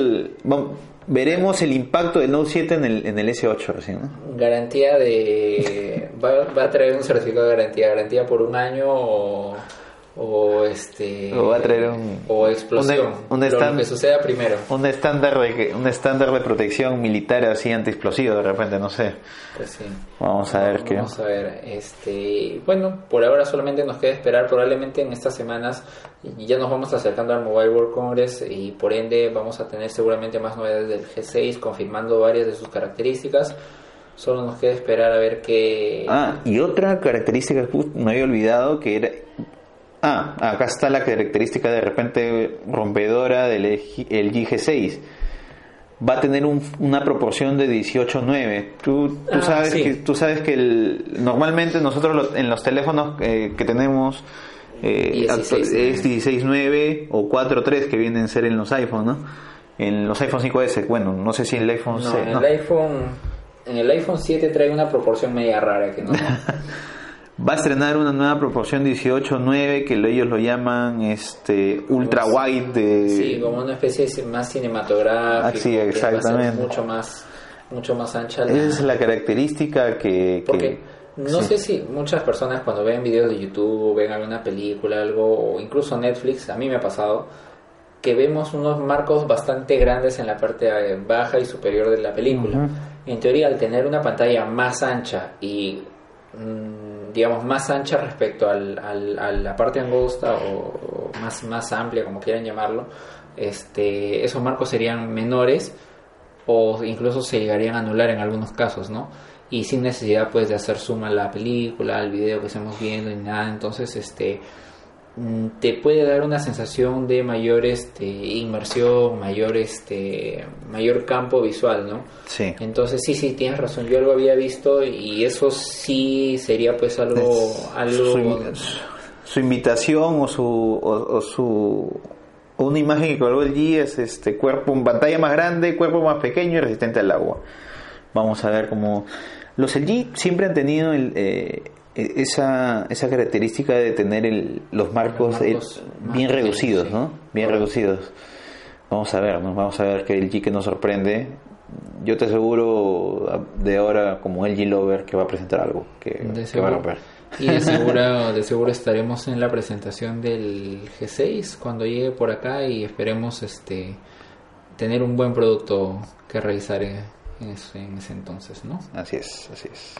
veremos el impacto del Note 7 en el, en el S8. Así, ¿no? Garantía de... Va, a traer un certificado de garantía. Garantía por un año o, o este o va a traer un o explosión un, lo, que suceda primero. un estándar de un estándar de protección militar así antiexplosivo de repente no sé. Pues sí. Vamos a ver qué. Vamos a ver este bueno por ahora solamente nos queda esperar probablemente en estas semanas ya nos vamos acercando al Mobile World Congress y por ende vamos a tener seguramente más novedades del G6 confirmando varias de sus características. Solo nos queda esperar a ver qué... Ah, y otra característica que me había olvidado que era Ah, acá está la característica de repente rompedora del el G6. Va a tener una proporción de 18-9. Tú, tú, ah, sabes que, tú sabes que normalmente nosotros en los teléfonos eh, que tenemos eh, es 16-9 o 4-3 que vienen a ser en los iPhones, ¿no? En los iPhone 5S, bueno, no sé si en el iPhone no, En el iPhone en el iPhone 7 trae una proporción media rara que no. Va a estrenar una nueva proporción 18-9 que ellos lo llaman este ultra wide de Sí, como una especie más cinematográfica. Ah, sí, exactamente. mucho más mucho más ancha. Esa es la característica que, Porque no sé si muchas personas cuando ven videos de YouTube, ven alguna película, algo o incluso Netflix, a mí me ha pasado que vemos unos marcos bastante grandes en la parte eh, baja y superior de la película. En teoría, al tener una pantalla más ancha y mm, digamos, más ancha respecto al, a la parte angosta o, más, más amplia, como quieran llamarlo, este, esos marcos serían menores o incluso se llegarían a anular en algunos casos, ¿no? Y sin necesidad pues de hacer suma a la película, al video que estamos viendo y nada, entonces este te puede dar una sensación de mayor este, inmersión, mayor este, mayor campo visual, ¿no? Sí. Entonces sí, sí, tienes razón. Yo algo había visto y eso sí sería pues algo, algo. Su, invitación o su o, su una imagen que colgó el G es este cuerpo, pantalla más grande, cuerpo más pequeño y resistente al agua. Vamos a ver cómo los LG siempre han tenido el, eh, esa, esa característica de tener el, los marcos, eh, bien reducidos, ¿no? Bien reducidos. Vamos a ver, ¿no? Vamos a ver que el G que nos sorprende. Yo te aseguro de ahora como el G Lover que va a presentar algo que, va a romper. Y de seguro, de seguro estaremos en la presentación del G6 cuando llegue por acá y esperemos este tener un buen producto que realizar en, ese, en ese entonces, ¿no? Así es, así es.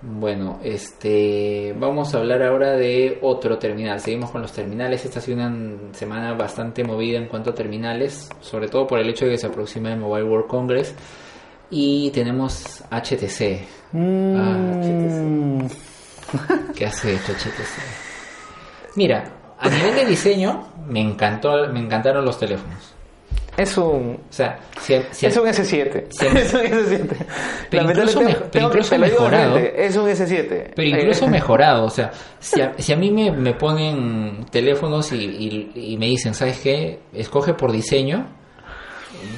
Bueno, este, vamos a hablar ahora de otro terminal. Seguimos con los terminales. Esta ha sido una semana bastante movida en cuanto a terminales, sobre todo por el hecho de que se aproxima el Mobile World Congress. Y tenemos HTC. Mm. HTC. ¿Qué hace hecho HTC? Mira, a nivel de diseño, me encantó, me encantaron los teléfonos. Es un. O sea, es un S7. es un S7. Pero incluso, mejorado. Es un S7. Pero incluso eh. mejorado. O sea, si a, si a mí me, me ponen teléfonos y, y, me dicen, ¿sabes qué? Escoge por diseño.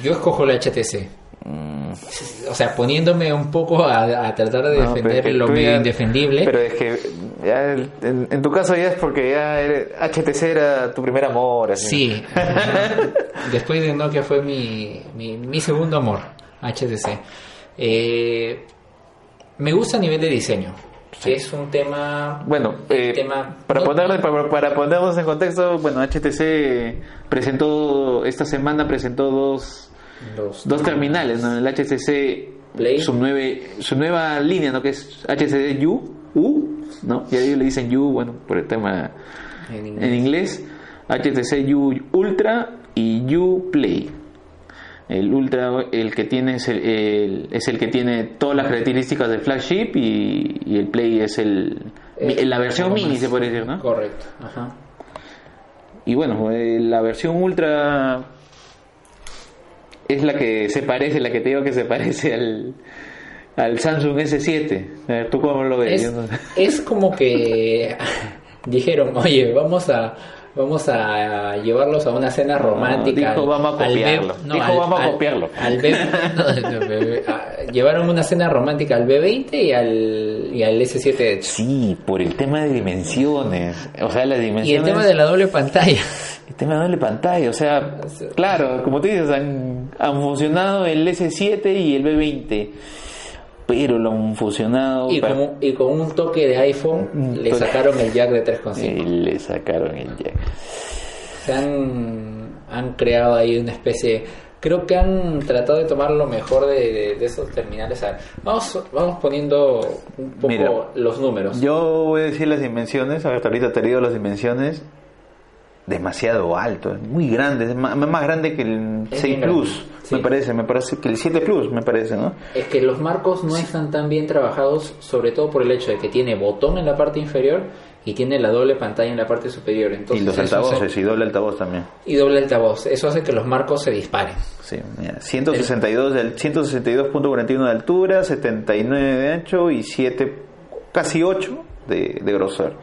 Yo escojo la HTC. Mm. O sea, poniéndome un poco a, tratar de defender lo medio indefendible. Pero es que ya en, tu caso ya es porque ya HTC era tu primer amor. Sí. Después de Nokia fue mi, mi, segundo amor, HTC. Eh, me gusta a nivel de diseño. Que es un tema. Bueno, eh, tema, para, para, ponernos en contexto, bueno, HTC presentó esta semana presentó dos, dos terminales, ¿no? El HTC Play. Su, nueve, su nueva línea, ¿no? Que es HTC U, U ¿no? Y ellos le dicen U, bueno, por el tema en inglés. HTC U Ultra y U Play. El Ultra, el que tiene es el, es el que tiene todas las características del flagship y, el Play es el, la versión mini, se puede decir, ¿no? Correcto. Ajá. Y bueno, eh, la versión Ultra es la que se parece, la que te digo que se parece al, al Samsung S7. ¿Tú cómo lo ves? Es, como que dijeron, oye, vamos a vamos a llevarlos a una cena romántica. dijo, vamos a copiarlo. dijo, vamos a copiarlo. llevaron una cena romántica al B20 y al, y al S7. Sí, por el tema de dimensiones. O sea, las dimensiones. Y el tema de la doble pantalla. De la doble pantalla. O sea, claro, como tú dices, han, han funcionado el S7 y el B20 pero lo han fusionado. Y, con, y con un toque de iPhone le sacaron el jack de 3.5. Y le sacaron el jack. Se han, han creado ahí una especie creo que han tratado de tomar lo mejor de, esos terminales. vamos, vamos poniendo un poco los números. Yo voy a decir las dimensiones, a ver, ahorita te digo las dimensiones. Demasiado alto, es muy grande, es más, grande que el 6 Plus, me parece, me parece que el 7 Plus, me parece, ¿no? Es que los marcos no están tan bien trabajados, sobre todo por el hecho de que tiene botón en la parte inferior y tiene la doble pantalla en la parte superior. Entonces, y los altavoces, y doble altavoz también. Y doble altavoz, eso hace que los marcos se disparen. Sí, mira, 162 del 162.41 de altura, 79 de ancho y 7 casi 8 de, de grosor.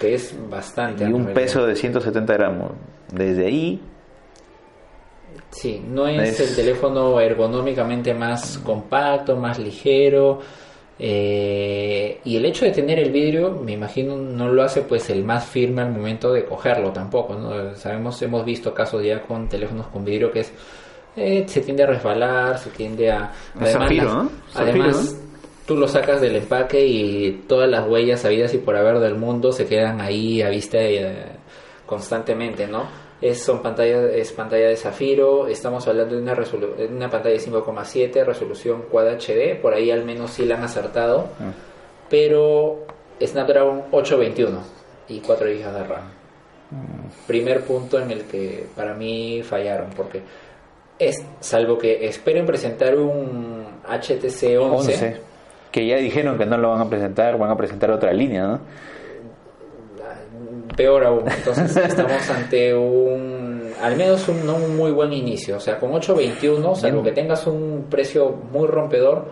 Que es bastante. Y un peso de 170 gramos. Desde ahí Sí, no es, el teléfono ergonómicamente más compacto, más ligero, eh, y el hecho de tener el vidrio, me imagino, no lo hace pues el más firme al momento de cogerlo tampoco. ¿no? Sabemos, hemos visto casos ya con teléfonos con vidrio que es eh, se tiende a resbalar, se tiende a... Además, además tú lo sacas del empaque y todas las huellas sabidas y por haber del mundo se quedan ahí a vista eh, constantemente, ¿no? es, son pantalla, es pantalla de zafiro, estamos hablando de una, de una pantalla de 5,7, resolución Quad HD, por ahí al menos sí la han acertado, ah. pero Snapdragon 821 y 4 GB de RAM. Mm. Primer punto en el que para mí fallaron, porque es, salvo que esperen presentar un HTC 11, que ya dijeron que no lo van a presentar, van a presentar otra línea, ¿no? peor aún. Entonces estamos ante un, al menos un, no un muy buen inicio. O sea, con 8.21, salvo que tengas un precio muy rompedor,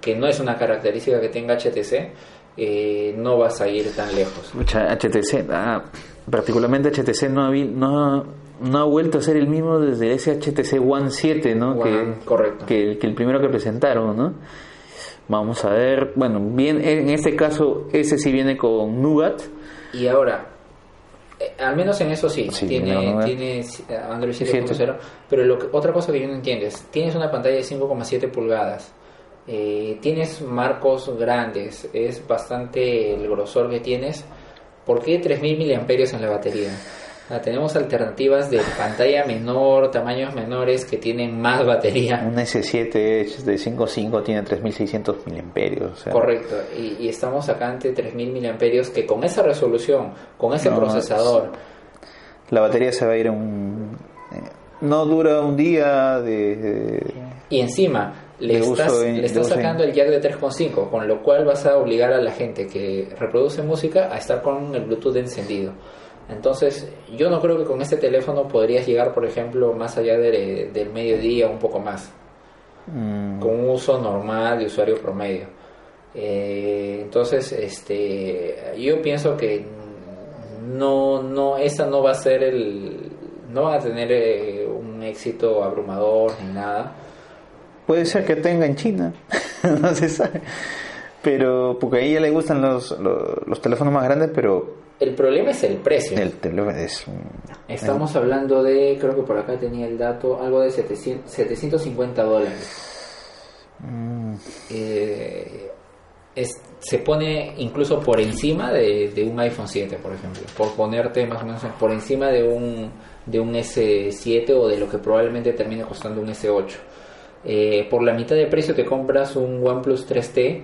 que no es una característica que tenga HTC, eh, no vas a ir tan lejos. HTC, ah, particularmente HTC no ha, no, no ha vuelto a ser el mismo desde ese HTC One 7, ¿no? que, correcto. Que, que el primero que presentaron, ¿no? Vamos a ver, bueno, bien, en este caso ese sí viene con Nougat. Y ahora, eh, al menos en eso sí, tiene, tiene eh, Android 7.0, pero lo que, otra cosa que yo no entiendo es, tienes una pantalla de 5,7 pulgadas, eh, tienes marcos grandes, es bastante el grosor que tienes, ¿por qué 3.000 miliamperios en la batería? Tenemos alternativas de pantalla menor, tamaños menores que tienen más batería. Un S7 de 5.5 tiene 3600 miliamperios. Correcto, y, estamos acá ante 3000 miliamperios que con esa resolución, con ese procesador. La batería se va a ir un. Eh, no dura un día de. y encima. Le estás, le estás sacando el jack de 3.5, con lo cual vas a obligar a la gente que reproduce música a estar con el Bluetooth encendido. Entonces, yo no creo que con este teléfono podrías llegar, por ejemplo, más allá del mediodía, un poco más, mm. con un uso normal de usuario promedio. Eh, entonces, este, yo pienso que no, no, esa no va a ser el, no va a tener eh, un éxito abrumador ni nada. Puede ser que tenga en China, no se sabe. Pero, porque a ella le gustan los, los teléfonos más grandes, pero el problema es el precio. El es Estamos hablando de, creo que por acá tenía el dato, algo de 750 dólares. Mm. Eh, se pone incluso por encima de, un iPhone 7, por ejemplo. Por ponerte más o menos por encima de un, de un S7 o de lo que probablemente termine costando un S8. Eh, por la mitad de precio te compras un OnePlus 3T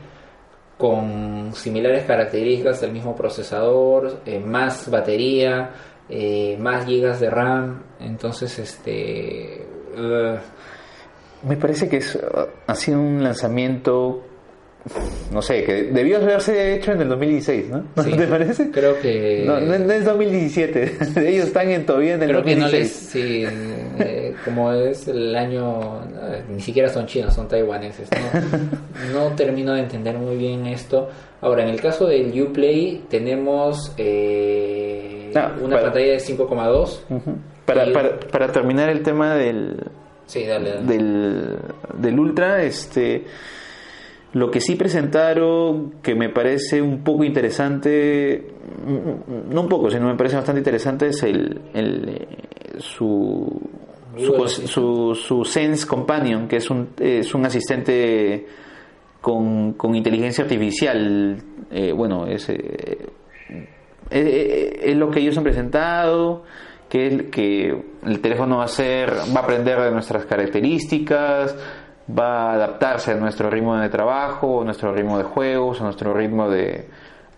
con similares características del mismo procesador, eh, más batería, eh, más gigas de RAM, entonces este... Me parece que es, ha sido un lanzamiento no sé, que debió haberse hecho en el 2016, ¿no? ¿Te parece? Creo que... No, no, es 2017, ellos están en, todavía en el creo 2016. Que no les, sí, eh, como es el año, ni siquiera son chinos, son taiwaneses, ¿no? no termino de entender muy bien esto. Ahora, en el caso del Uplay tenemos eh, ah, una pantalla de 5,2. para, para, para terminar el tema del... Sí, dale, dale. Del, del Ultra, este lo que sí presentaron, que me parece un poco interesante, no un poco, sino me parece bastante interesante, es el, el su, su, su, Sense Companion, que es un, es un asistente con, con inteligencia artificial. Eh, bueno, es, eh, eh, es lo que ellos han presentado, que, es, que el teléfono va a, ser, va a aprender de nuestras características, va a adaptarse a nuestro ritmo de trabajo, a nuestro ritmo de juegos, a nuestro ritmo de,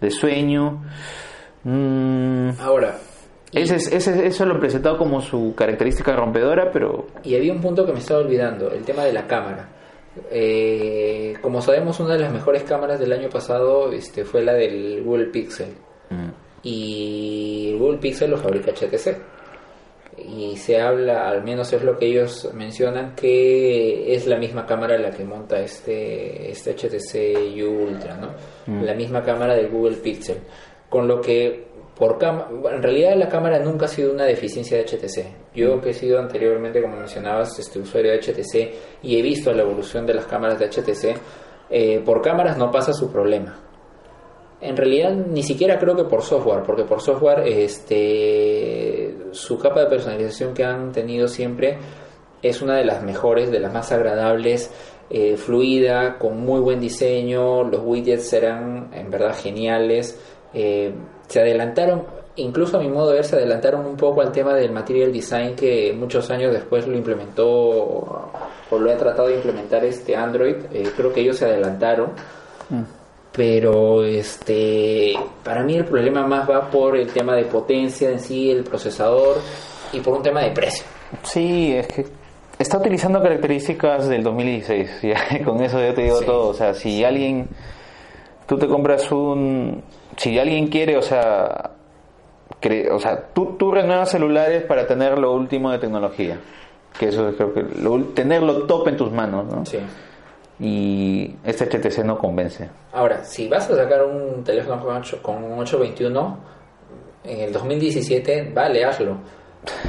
de sueño. Mm. Ahora, ese, ese, eso lo he presentado como su característica rompedora, pero... Y había un punto que me estaba olvidando, el tema de la cámara. Eh, como sabemos, una de las mejores cámaras del año pasado este, fue la del Google Pixel. Mm. Y el Google Pixel lo fabrica HTC. Y se habla, al menos es lo que ellos mencionan, que es la misma cámara la que monta este, este HTC U Ultra, ¿no? Mm. La misma cámara del Google Pixel. Con lo que por en realidad la cámara nunca ha sido una deficiencia de HTC. Yo que he sido anteriormente, como mencionabas, este usuario de HTC y he visto la evolución de las cámaras de HTC, eh, por cámaras no pasa su problema. En realidad ni siquiera creo que por software, porque por software este su capa de personalización que han tenido siempre es una de las mejores, de las más agradables, eh, fluida, con muy buen diseño, los widgets serán en verdad geniales. Eh, se adelantaron, incluso a mi modo de ver, se adelantaron un poco al tema del material design que muchos años después lo implementó o lo ha tratado de implementar este Android. Eh, creo que ellos se adelantaron. Mm. Pero este para mí el problema más va por el tema de potencia en sí, el procesador y por un tema de precio. Sí, es que está utilizando características del 2016. con eso yo te digo todo. O sea, si alguien, tú te compras un, si alguien quiere, o sea, o sea, tú, tú renuevas celulares para tener lo último de tecnología. Que eso creo que tenerlo top en tus manos, ¿no? Sí. Y este HTC no convence. Ahora, si vas a sacar un teléfono con, 8, con un 821 en el 2017, vale, hazlo.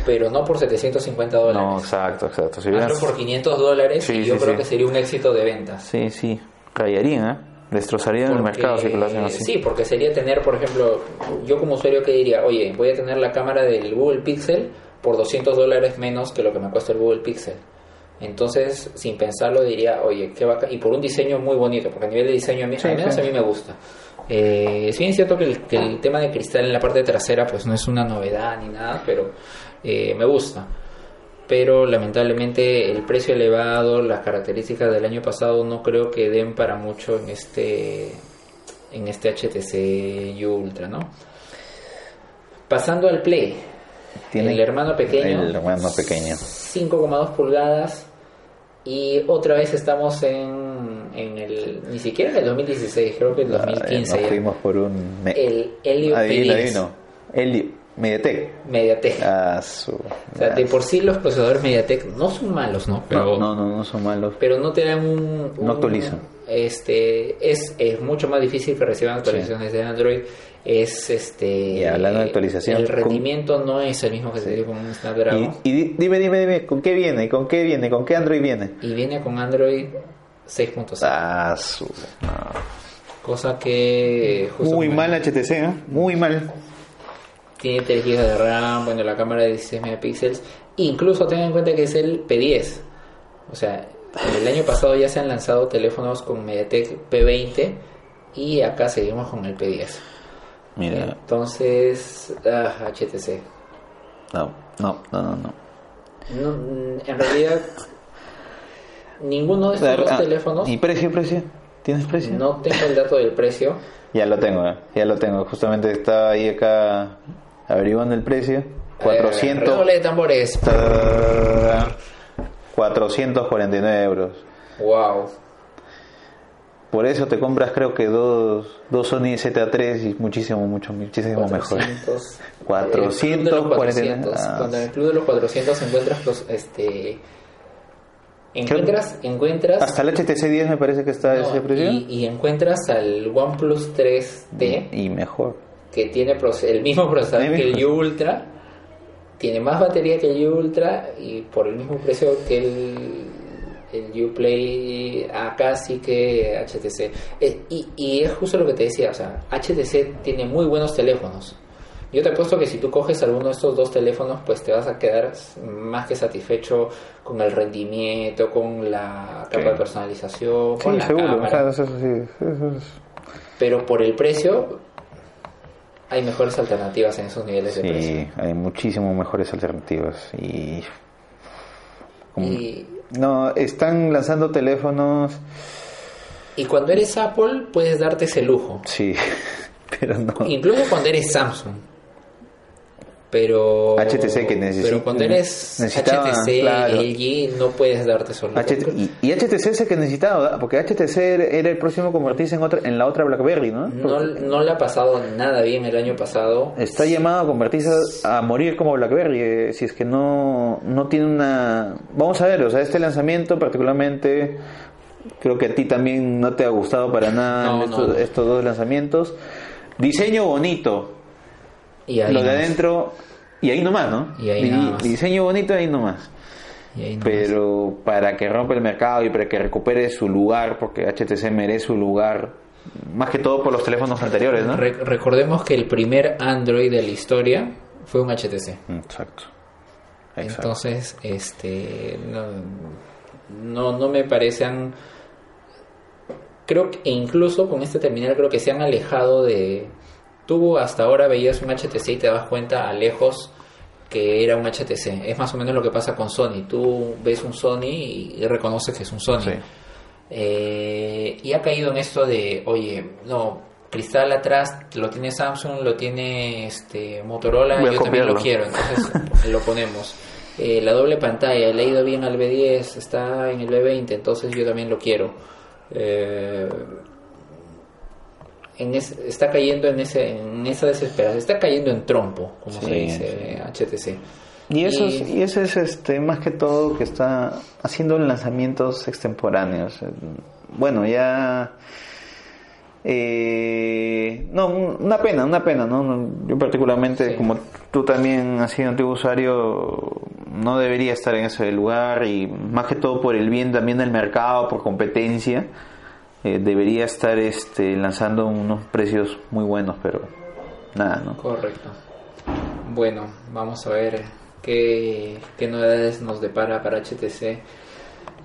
Pero no por 750 dólares. No, exacto, exacto. Si hazlo por 500 dólares y yo creo que sería un éxito de ventas. Sí, sí. Rayarín, ¿eh? Destrozaría el mercado si lo hacen así. Sí, porque sería tener, por ejemplo, yo como usuario que diría, oye, voy a tener la cámara del Google Pixel por 200 dólares menos que lo que me cuesta el Google Pixel. Entonces, sin pensarlo, diría, oye, qué vaca. Y por un diseño muy bonito, porque a nivel de diseño, a mí, al menos a mí me gusta. Eh, es bien cierto que el, tema de cristal en la parte trasera, pues no es una novedad ni nada, pero eh, me gusta pero lamentablemente el precio elevado, las características del año pasado no creo que den para mucho en este en este HTC U Ultra, ¿no? Pasando al Play, ¿Tiene el hermano pequeño, el hermano pequeño, 5,2 pulgadas y otra vez estamos en, en el ni siquiera en el 2016, creo que en el 2015 nos fuimos por un el Helio adivino, adivino. Helio Mediatek. Mediatek. Ah, o sea, de por sí los procesadores Mediatek no son malos, ¿no? Pero, no, no, no, son malos. Pero no te dan un... no actualizan. Este, es, es mucho más difícil que reciban actualizaciones de Android. Es este... Y hablando de actualización... El rendimiento no es el mismo que se tiene con un Snapdragon. Y, y, dime, dime, dime, ¿con qué viene? ¿Con qué viene? ¿Con qué Android viene? Y viene con Android 6.0. Ah, su... Cosa que... Muy mal HTC, ¿eh? Muy mal tiene 3 GB de RAM, bueno, la cámara de 16 megapíxeles, incluso tengan en cuenta que es el P10. O sea, el año pasado ya se han lanzado teléfonos con MediaTek P20 y acá seguimos con el P10. Mira. Entonces, ah, HTC. No, no, no, no, no. en realidad, ninguno de estos dos ah, teléfonos. ¿Y precio, precio? ¿Tienes precio? No tengo el dato del precio. ya lo tengo, ya lo tengo. Justamente está ahí acá averiguando el precio. 400. Eh, de tambores. 449 euros. Wow. Por eso te compras creo que dos, dos Sony ZA3 y muchísimo, mucho, muchísimo 400, mejor. 449. Ah. Cuando en el club de los 400 encuentras los, este, encuentras, encuentras hasta el HTC 10 me parece que está ese precio y, y, encuentras al OnePlus 3D y mejor que tiene el mismo procesador que el U Ultra, tiene más batería que el U Ultra y por el mismo precio que el, el Uplay acá sí que HTC. Eh, y, y, es justo lo que te decía, o sea, HTC tiene muy buenos teléfonos, Yo te apuesto que si tú coges alguno de estos dos teléfonos, pues te vas a quedar más que satisfecho con el rendimiento, con la capa de personalización, con la cámara. Pero por el precio, hay mejores alternativas en esos niveles de precio. Sí, hay muchísimo mejores alternativas. Y... No, están lanzando teléfonos... Y cuando eres Apple, puedes darte ese lujo. Sí, pero no. Incluso cuando eres Samsung pero HTC que necesita pero cuando eres HTC LG no puedes darte solo. Y, HTC es el que necesitaba porque HTC era el próximo a convertirse en otra en la otra BlackBerry ¿no? no le ha pasado nada bien el año pasado. Está llamado a convertirse a morir como BlackBerry eh, si es que no no tiene una vamos a ver o sea este lanzamiento particularmente creo que a ti también no te ha gustado para nada estos, estos dos lanzamientos. Diseño bonito y lo de adentro, y ahí nomás, ¿no? Y ahí Diseño bonito, ahí nomás. Pero para que rompa el mercado y para que recupere su lugar, porque HTC merece su lugar, más que todo por los teléfonos anteriores, ¿no? recordemos que el primer Android de la historia fue un HTC. Exacto. Entonces, este, no, no, me parecen creo que incluso con este terminal creo que se han alejado de Tú hasta ahora veías un HTC y te das cuenta a lejos que era un HTC. Es más o menos lo que pasa con Sony. Tú ves un Sony y reconoces que es un Sony. Eh, y ha caído en esto de, oye, no, cristal atrás lo tiene Samsung, lo tiene este Motorola, yo también lo quiero, entonces lo ponemos. Eh, la doble pantalla, le ha ido bien al B10, está en el B20, entonces yo también lo quiero. Eh, está cayendo en, ese, en esa desesperación, está cayendo en trompo, como se dice HTC. Y eso, es, y eso es este, más que todo que está haciendo lanzamientos extemporáneos. Bueno, ya... Eh, no, una pena, una pena, ¿no? Yo particularmente, como tú también has sido antiguo usuario, no debería estar en ese lugar y más que todo por el bien también del mercado, por competencia eh, debería estar este, lanzando unos precios muy buenos, pero nada, ¿no? Correcto. Bueno, vamos a ver qué, qué novedades nos depara para HTC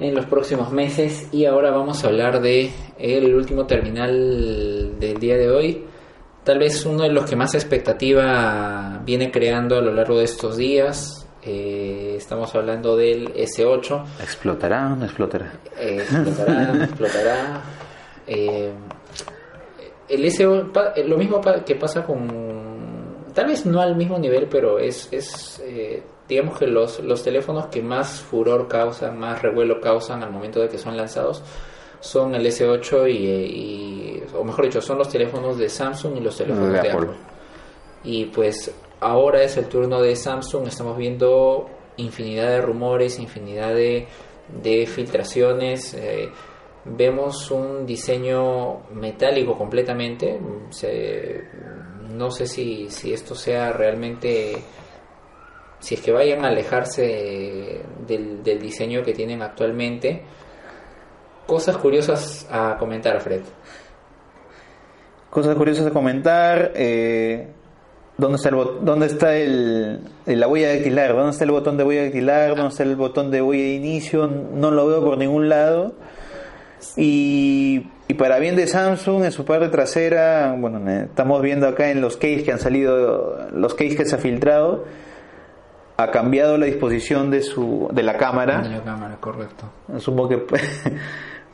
en los próximos meses. Y ahora vamos a hablar de el último terminal del día de hoy. Tal vez uno de los que más expectativa viene creando a lo largo de estos días. Eh, estamos hablando del S8 explotará o no explotará eh, explotará explotará eh, el SEO, lo mismo que pasa con, tal vez no al mismo nivel, pero es, es eh, digamos que los, los teléfonos que más furor causan, más revuelo causan al momento de que son lanzados, son el S8 y, o mejor dicho, son los teléfonos de Samsung y los teléfonos de, Apple. Y pues ahora es el turno de Samsung, estamos viendo infinidad de rumores, infinidad de, de filtraciones. Eh, vemos un diseño metálico completamente. no sé si, si esto sea realmente, si es que vayan a alejarse del, diseño que tienen actualmente. Cosas curiosas a comentar, Fred. Cosas curiosas a comentar. Eh, ¿Dónde está, el ¿Dónde está el, la huella dactilar? ¿Dónde está el botón de huella dactilar? ¿Dónde está el botón de huella de inicio? No lo veo por ningún lado. Y, para bien de Samsung, en su parte trasera, bueno, estamos viendo acá en los cases que han salido, los cases que se ha filtrado, ha cambiado la disposición de su de la cámara. De la cámara, correcto. Supongo que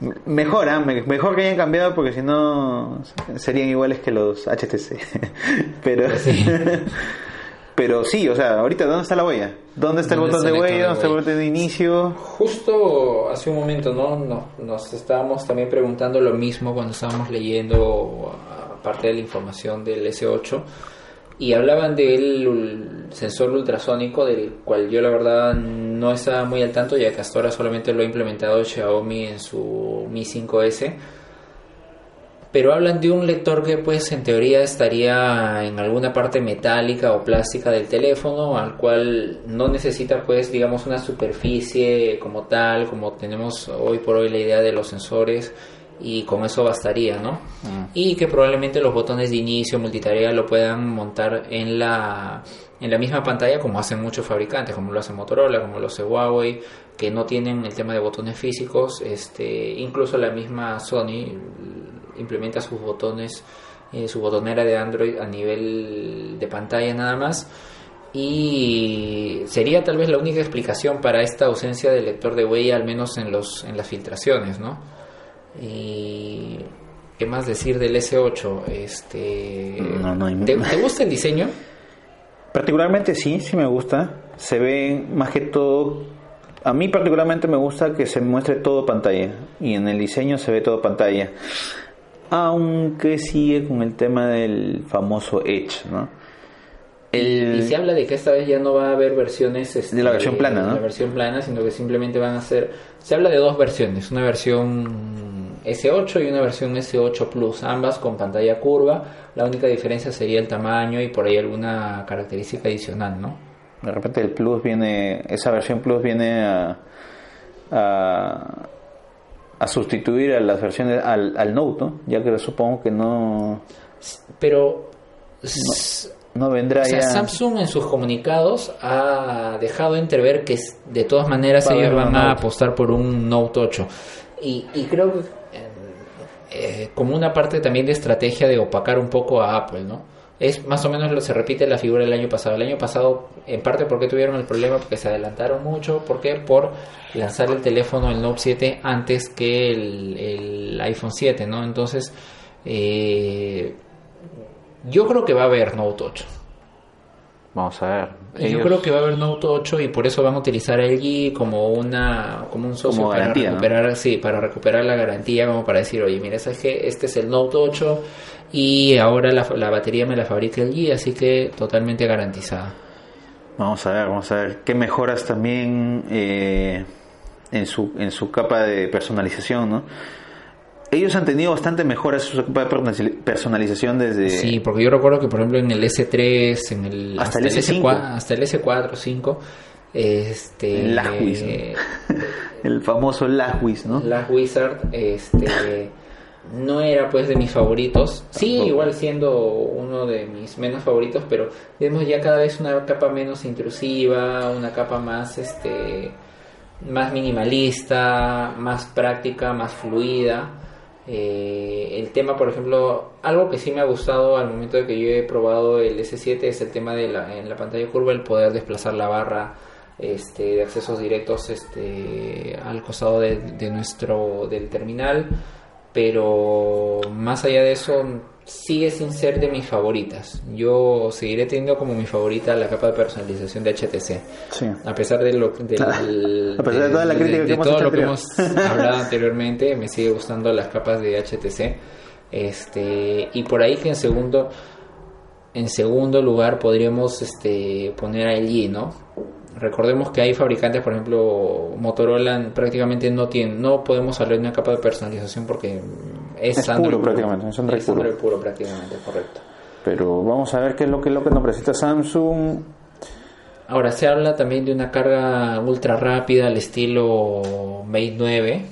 mejor, mejor que hayan cambiado porque si no serían iguales que los HTC. Pero pues Pero sí, o sea, ahorita, ¿dónde está la huella? ¿Dónde está el botón de huella? ¿Dónde está el botón de inicio? Justo hace un momento, ¿no? Nos estábamos también preguntando lo mismo cuando estábamos leyendo parte de la información del S8 y hablaban del sensor ultrasónico del cual yo la verdad no estaba muy al tanto ya que hasta ahora solamente lo ha implementado Xiaomi en su Mi 5S pero hablan de un lector que pues en teoría estaría en alguna parte metálica o plástica del teléfono al cual no necesita pues digamos una superficie como tal como tenemos hoy por hoy la idea de los sensores y con eso bastaría, ¿no? Mm. Y que probablemente los botones de inicio, multitarea lo puedan montar en la en la misma pantalla como hacen muchos fabricantes, como lo hace Motorola, como lo hace Huawei, que no tienen el tema de botones físicos, este, incluso la misma Sony implementa sus botones, eh, su botonera de Android a nivel de pantalla nada más. Y sería tal vez la única explicación para esta ausencia del lector de huella, al menos en, los, en las filtraciones, ¿no? Y qué más decir del S8 este ¿Te, gusta el diseño particularmente sí sí me gusta. Se ve más que todo a mí particularmente me gusta que se muestre todo pantalla. Y en el diseño se ve todo pantalla aunque sigue con el tema del famoso Edge no y, se habla de que esta vez ya no va a haber versiones este, de la versión plana, ¿no? la versión plana, sino que simplemente van a ser. Se habla de dos versiones, una versión S8 y una versión S8 Plus, ambas con pantalla curva. La única diferencia sería el tamaño y por ahí alguna característica adicional, ¿no? De repente el Plus viene, esa versión Plus viene a, a, sustituir a las versiones al, al Note, ya que supongo que no. Pero no vendrá o sea, Samsung en sus comunicados ha dejado entrever que de todas maneras ellos van a apostar por un Note 8. Y, y creo que eh, eh, como una parte también de estrategia de opacar un poco a Apple, ¿no? Es más o menos lo se repite la figura del año pasado. El año pasado, en parte porque tuvieron el problema, porque se adelantaron mucho, porque por lanzar el teléfono, el Note 7, antes que el, el iPhone 7, ¿no? Entonces, eh, yo creo que va a haber Note 8. Vamos a ver. Yo creo que va a haber Note 8 y por eso van a utilizar LG como una como un socio para recuperar, sí, para recuperar la garantía, como para decir, oye, mira, sabes que este es el Note 8 y ahora la, la batería me la fabrica LG, así que totalmente garantizada. Vamos a ver, vamos a ver qué mejoras también eh, en su en su capa de personalización, ¿no? Ellos han tenido bastante mejoras su personalización desde... Sí, porque yo recuerdo que por ejemplo en el S3, en el, hasta, el S4, hasta el S4, 5, este... El El famoso Lagwis, ¿no? Lagwizard, este... no era pues de mis favoritos. Sí, igual siendo uno de mis menos favoritos, pero vemos ya cada vez una capa menos intrusiva, una capa más este más minimalista, más práctica, más fluida. Eh, el tema, por ejemplo, algo que sí me ha gustado al momento de que yo he probado el S7 es el tema de la, en la pantalla curva, el poder desplazar la barra este, de accesos directos este, al costado de, de nuestro del terminal. Pero más allá de eso, sigue sin ser de mis favoritas. Yo seguiré teniendo como mi favorita la capa de personalización de HTC. A pesar de lo de toda la crítica que todo lo que hemos hablado anteriormente, me sigue gustando las capas de HTC. Este, y por ahí que en segundo en segundo lugar podríamos este poner a LG, ¿no? Recordemos que hay fabricantes, por ejemplo, Motorola prácticamente no tiene, no podemos hablar de una capa de personalización porque es, es puro prácticamente, es Android, puro. puro. prácticamente, correcto. Pero vamos a ver qué es lo que, lo que nos presenta Samsung. Ahora se habla también de una carga ultra rápida al estilo Mate 9.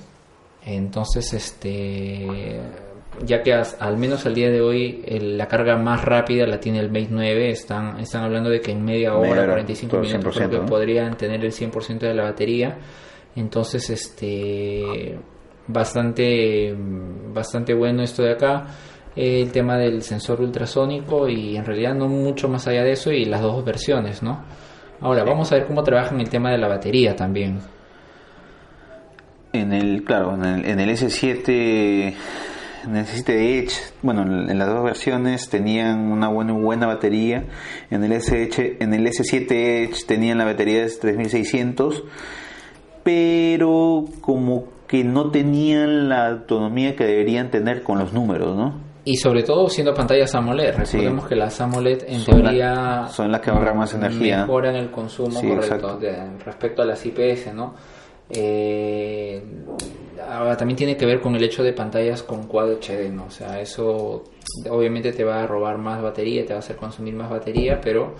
Entonces, este ya que al menos al día de hoy la carga más rápida la tiene el Mate 9, están, están hablando de que en media hora, 45 minutos, podrían tener el 100% de la batería. Entonces, este bastante bastante bueno esto de acá. El tema del sensor ultrasónico y en realidad no mucho más allá de eso y las dos versiones no ahora vamos a ver cómo trabajan el tema de la batería también. En el claro en el, en el S7 necesite Edge, bueno, en las dos versiones tenían una buena, buena batería. En el, S en el S7 Edge tenían la batería de 3600, pero como que no tenían la autonomía que deberían tener con los números, ¿no? Y sobre todo siendo pantallas AMOLED. Recordemos que las AMOLED en teoría son las que ahorran más energía. Mejoran el consumo correcto respecto a las IPS, ¿no? Eh, ahora también tiene que ver con el hecho de pantallas con Quad HD, ¿no? O sea, eso obviamente te va a robar más batería, te va a hacer consumir más batería, pero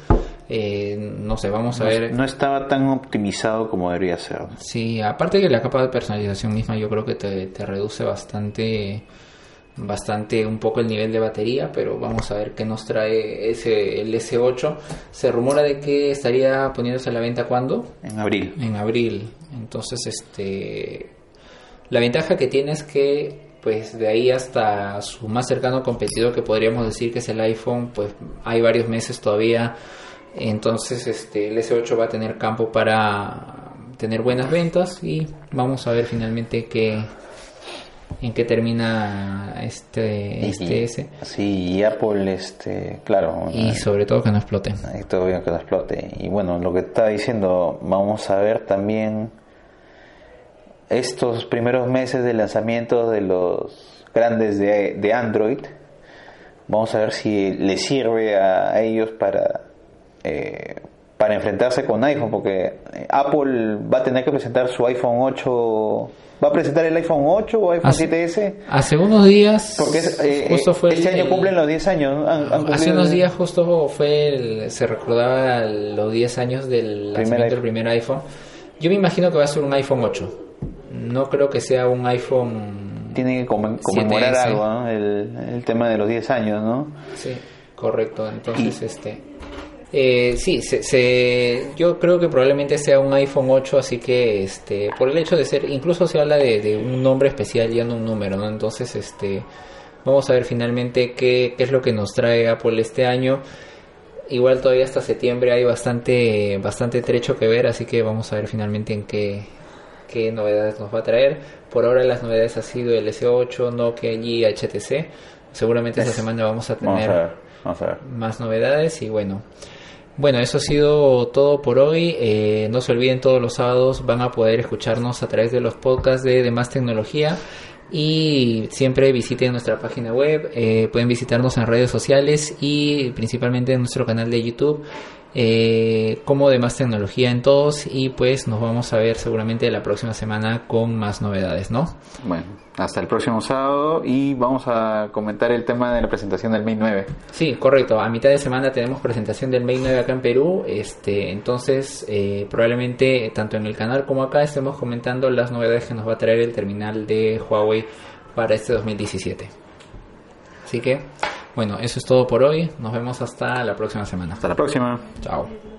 Eh, no sé, vamos a ver. No estaba tan optimizado como debería ser. Sí, aparte que la capa de personalización misma yo creo que te, te reduce bastante bastante un poco el nivel de batería, pero vamos a ver qué nos trae ese el S8. Se rumora de que estaría poniéndose a la venta cuando? En abril. En abril. Entonces, este la ventaja que tiene es que pues de ahí hasta su más cercano competidor que podríamos decir que es el iPhone, pues hay varios meses todavía. Entonces, este el S8 va a tener campo para tener buenas ventas y vamos a ver finalmente qué en qué termina este, este S. Sí, y Apple, este, claro. Y sobre todo que no explote. Y todo bien que no explote. Y bueno, lo que está diciendo, vamos a ver también estos primeros meses de lanzamiento de los grandes de, de Android. Vamos a ver si le sirve a ellos para eh, para enfrentarse con iPhone, porque Apple va a tener que presentar su iPhone 8 ¿Va a presentar el iPhone 8 o iPhone 7S? Hace unos días. Porque eh, justo fue este año cumplen los 10 años. hace unos días justo fue. se recordaba los 10 años del lanzamiento del primer iPhone. Yo me imagino que va a ser un iPhone 8. No creo que sea un iPhone. Tiene que conmemorar algo, el, tema de los 10 años, ¿no? Sí, correcto. Entonces, este. Eh, sí, se, yo creo que probablemente sea un iPhone 8, así que este, por el hecho de ser, incluso se habla de, un nombre especial y no un número, ¿no? Entonces, este, vamos a ver finalmente qué, qué es lo que nos trae Apple este año. Igual todavía hasta septiembre hay bastante, bastante trecho que ver, así que vamos a ver finalmente en qué, qué novedades nos va a traer. Por ahora las novedades ha sido el S8, Nokia y HTC. Seguramente esta semana vamos a tener más novedades y bueno. Bueno, eso ha sido todo por hoy. Eh, no se olviden, todos los sábados van a poder escucharnos a través de los podcasts de, Más Tecnología. Y siempre visiten nuestra página web, eh, pueden visitarnos en redes sociales y principalmente en nuestro canal de YouTube eh, como de más tecnología en todos y pues nos vamos a ver seguramente la próxima semana con más novedades, ¿no? Bueno, hasta el próximo sábado y vamos a comentar el tema de la presentación del Mate 9. Sí, correcto, a mitad de semana tenemos presentación del Mate 9 acá en Perú, este, entonces eh, probablemente tanto en el canal como acá estemos comentando las novedades que nos va a traer el terminal de Huawei para este 2017. Así que bueno, eso es todo por hoy. Nos vemos hasta la próxima semana. Hasta la próxima. Chao.